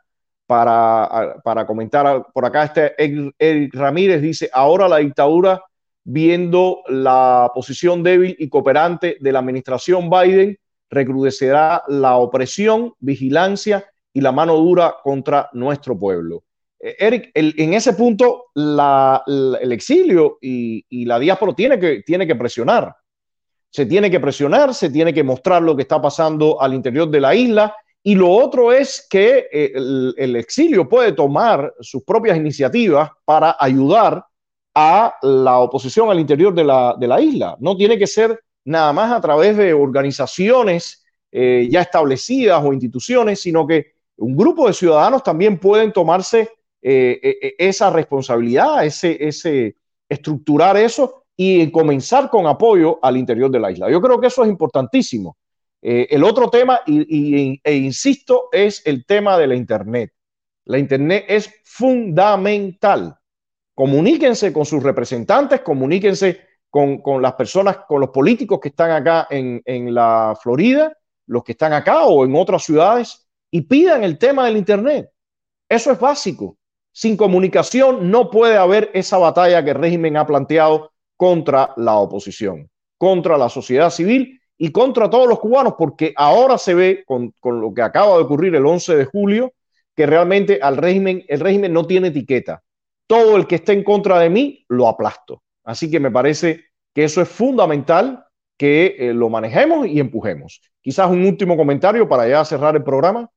para, comentar. Por acá este Eric Ramírez dice, ahora la dictadura viendo la posición débil y cooperante de la administración Biden, recrudecerá la opresión, vigilancia y la mano dura contra nuestro pueblo. Eh, Eric, en ese punto el exilio y, la diáspora tiene que, tiene que presionar. Se tiene que presionar, se tiene que mostrar lo que está pasando al interior de la isla. Y lo otro es que eh, el exilio puede tomar sus propias iniciativas para ayudar a la oposición al interior de la, isla. No tiene que ser nada más a través de organizaciones eh, ya establecidas o instituciones, sino que un grupo de ciudadanos también pueden tomarse eh, eh, esa responsabilidad, ese, estructurar eso y comenzar con apoyo al interior de la isla. Yo creo que eso es importantísimo. Eh, el otro tema, y, e insisto, es el tema de la Internet. La Internet es fundamental. Comuníquense con sus representantes, comuníquense con, las personas, con los políticos que están acá en, en la Florida, los que están acá o en otras ciudades, y pidan el tema del Internet. Eso es básico. Sin comunicación no puede haber esa batalla que el régimen ha planteado contra la oposición, contra la sociedad civil y contra todos los cubanos, porque ahora se ve con, lo que acaba de ocurrir el 11 de julio, que realmente al régimen, el régimen no tiene etiqueta. Todo el que esté en contra de mí lo aplasto. Así que me parece que eso es fundamental que eh, lo manejemos y empujemos. Quizás un último comentario para ya cerrar el programa.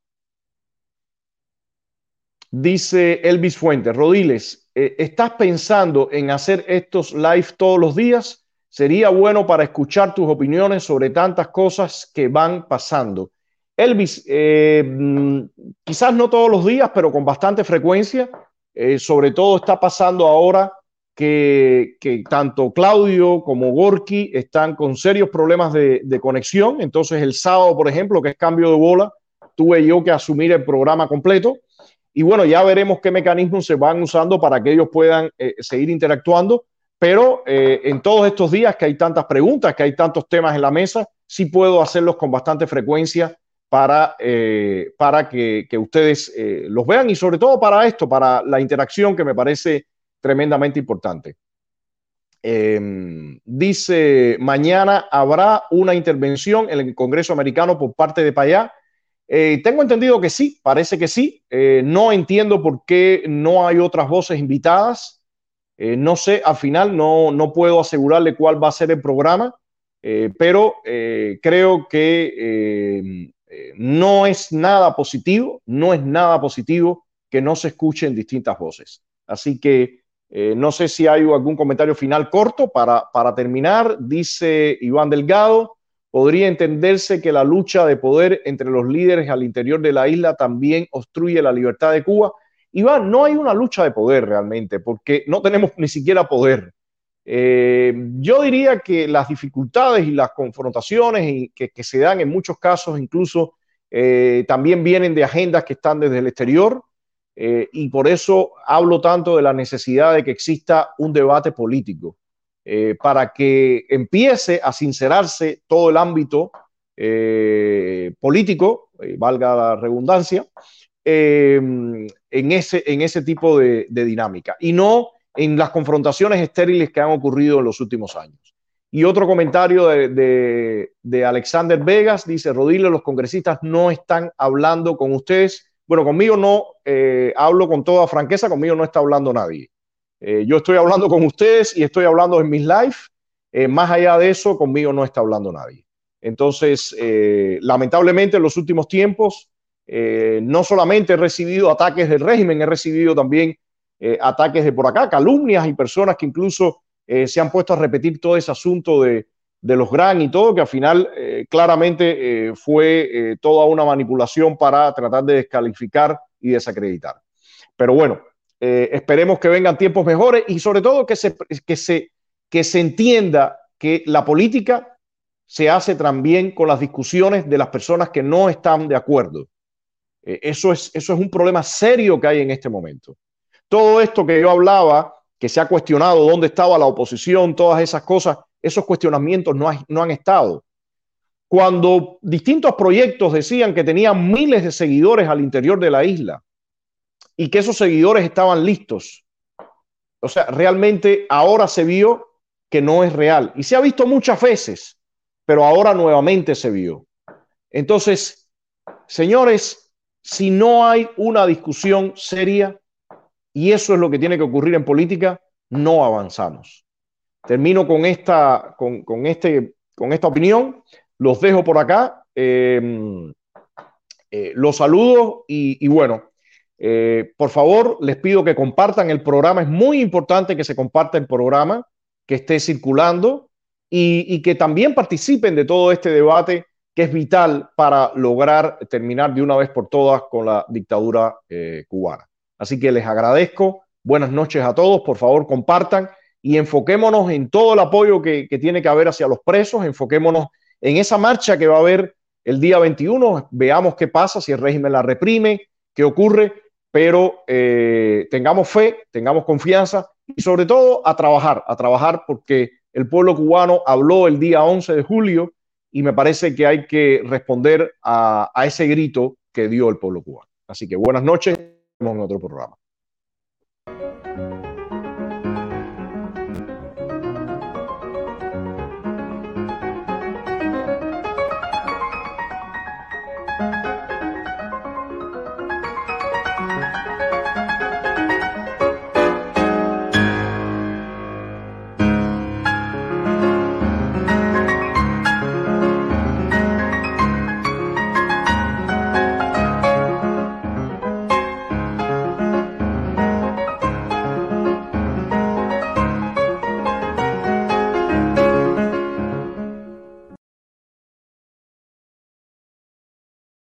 Dice Elvis Fuentes, Rodiles, eh, ¿estás pensando en hacer estos live todos los días? Sería bueno para escuchar tus opiniones sobre tantas cosas que van pasando. Elvis, eh, mm, quizás no todos los días, pero con bastante frecuencia. Eh, sobre todo está pasando ahora que, tanto Claudio como Gorky están con serios problemas de, conexión. Entonces el sábado, por ejemplo, que es cambio de bola, tuve yo que asumir el programa completo y bueno, ya veremos qué mecanismos se van usando para que ellos puedan eh, seguir interactuando. Pero eh, en todos estos días que hay tantas preguntas, que hay tantos temas en la mesa, sí puedo hacerlos con bastante frecuencia para, eh, para que, ustedes los vean y sobre todo para esto, para la interacción que me parece tremendamente importante. Em, dice, mañana habrá una intervención en el Congreso americano por parte de Payá eh, tengo entendido que sí, parece que sí. Eh, no entiendo por qué no hay otras voces invitadas. Eh, no sé, al final no, no puedo asegurarle cuál va a ser el programa, pero creo que no es nada positivo, no es nada positivo que no se escuchen distintas voces. Así que no sé si hay algún comentario final corto para, para terminar. Dice Iván Delgado podría entenderse que la lucha de poder entre los líderes al interior de la isla también obstruye la libertad de Cuba. Iván, no hay una lucha de poder realmente, porque no tenemos ni siquiera poder. Eh, yo diría que las dificultades y las confrontaciones que, se dan en muchos casos incluso eh, también vienen de agendas que están desde el exterior eh, y por eso hablo tanto de la necesidad de que exista un debate político. Para que empiece a sincerarse todo el ámbito político, valga la redundancia, en, ese, en ese tipo de, dinámica y no en las confrontaciones estériles que han ocurrido en los últimos años. Y otro comentario de, de, Alexander Vegas dice, Rodile, los congresistas no están hablando con ustedes. Bueno, conmigo no, hablo con toda franqueza, conmigo no está hablando nadie. Eh, yo estoy hablando con ustedes y estoy hablando en mis live. Eh, más allá de eso, conmigo no está hablando nadie. Entonces, eh, lamentablemente en los últimos tiempos, no solamente he recibido ataques del régimen, he recibido también ataques de por acá, calumnias y personas que incluso se han puesto a repetir todo ese asunto de, de los gran y todo, que al final claramente fue toda una manipulación para tratar de descalificar y desacreditar. Pero bueno, eh, esperemos que vengan tiempos mejores y sobre todo que se, que, se, que se entienda que la política se hace también con las discusiones de las personas que no están de acuerdo. Eh, eso, es, eso es un problema serio que hay en este momento. Todo esto que yo hablaba, que se ha cuestionado dónde estaba la oposición, todas esas cosas, esos cuestionamientos no, no han estado. Cuando distintos proyectos decían que tenían miles de seguidores al interior de la isla, y que esos seguidores estaban listos. O sea, realmente ahora se vio que no es real. Y se ha visto muchas veces, pero ahora nuevamente se vio. Entonces, señores, si no hay una discusión seria, y eso es lo que tiene que ocurrir en política, no avanzamos. Termino con esta, con, este, con esta opinión, los dejo por acá, eh, eh, los saludo y bueno, eh, por favor, les pido que compartan el programa. Es muy importante que se comparta el programa, que esté circulando y, que también participen de todo este debate es vital para lograr terminar de una vez por todas con la dictadura eh, cubana. Así que les agradezco. Buenas noches a todos. Por favor, compartan y enfoquémonos en todo el apoyo que, que tiene que haber hacia los presos. Enfoquémonos en esa marcha que va a haber el día 21, veamos qué pasa, si el régimen la reprime, qué ocurre, pero eh, tengamos fe, tengamos confianza y sobre todo a trabajar, a trabajar porque el pueblo cubano habló el día 11 de julio y me parece que hay que responder a, a ese grito que dio el pueblo cubano. Así que buenas noches, en otro programa.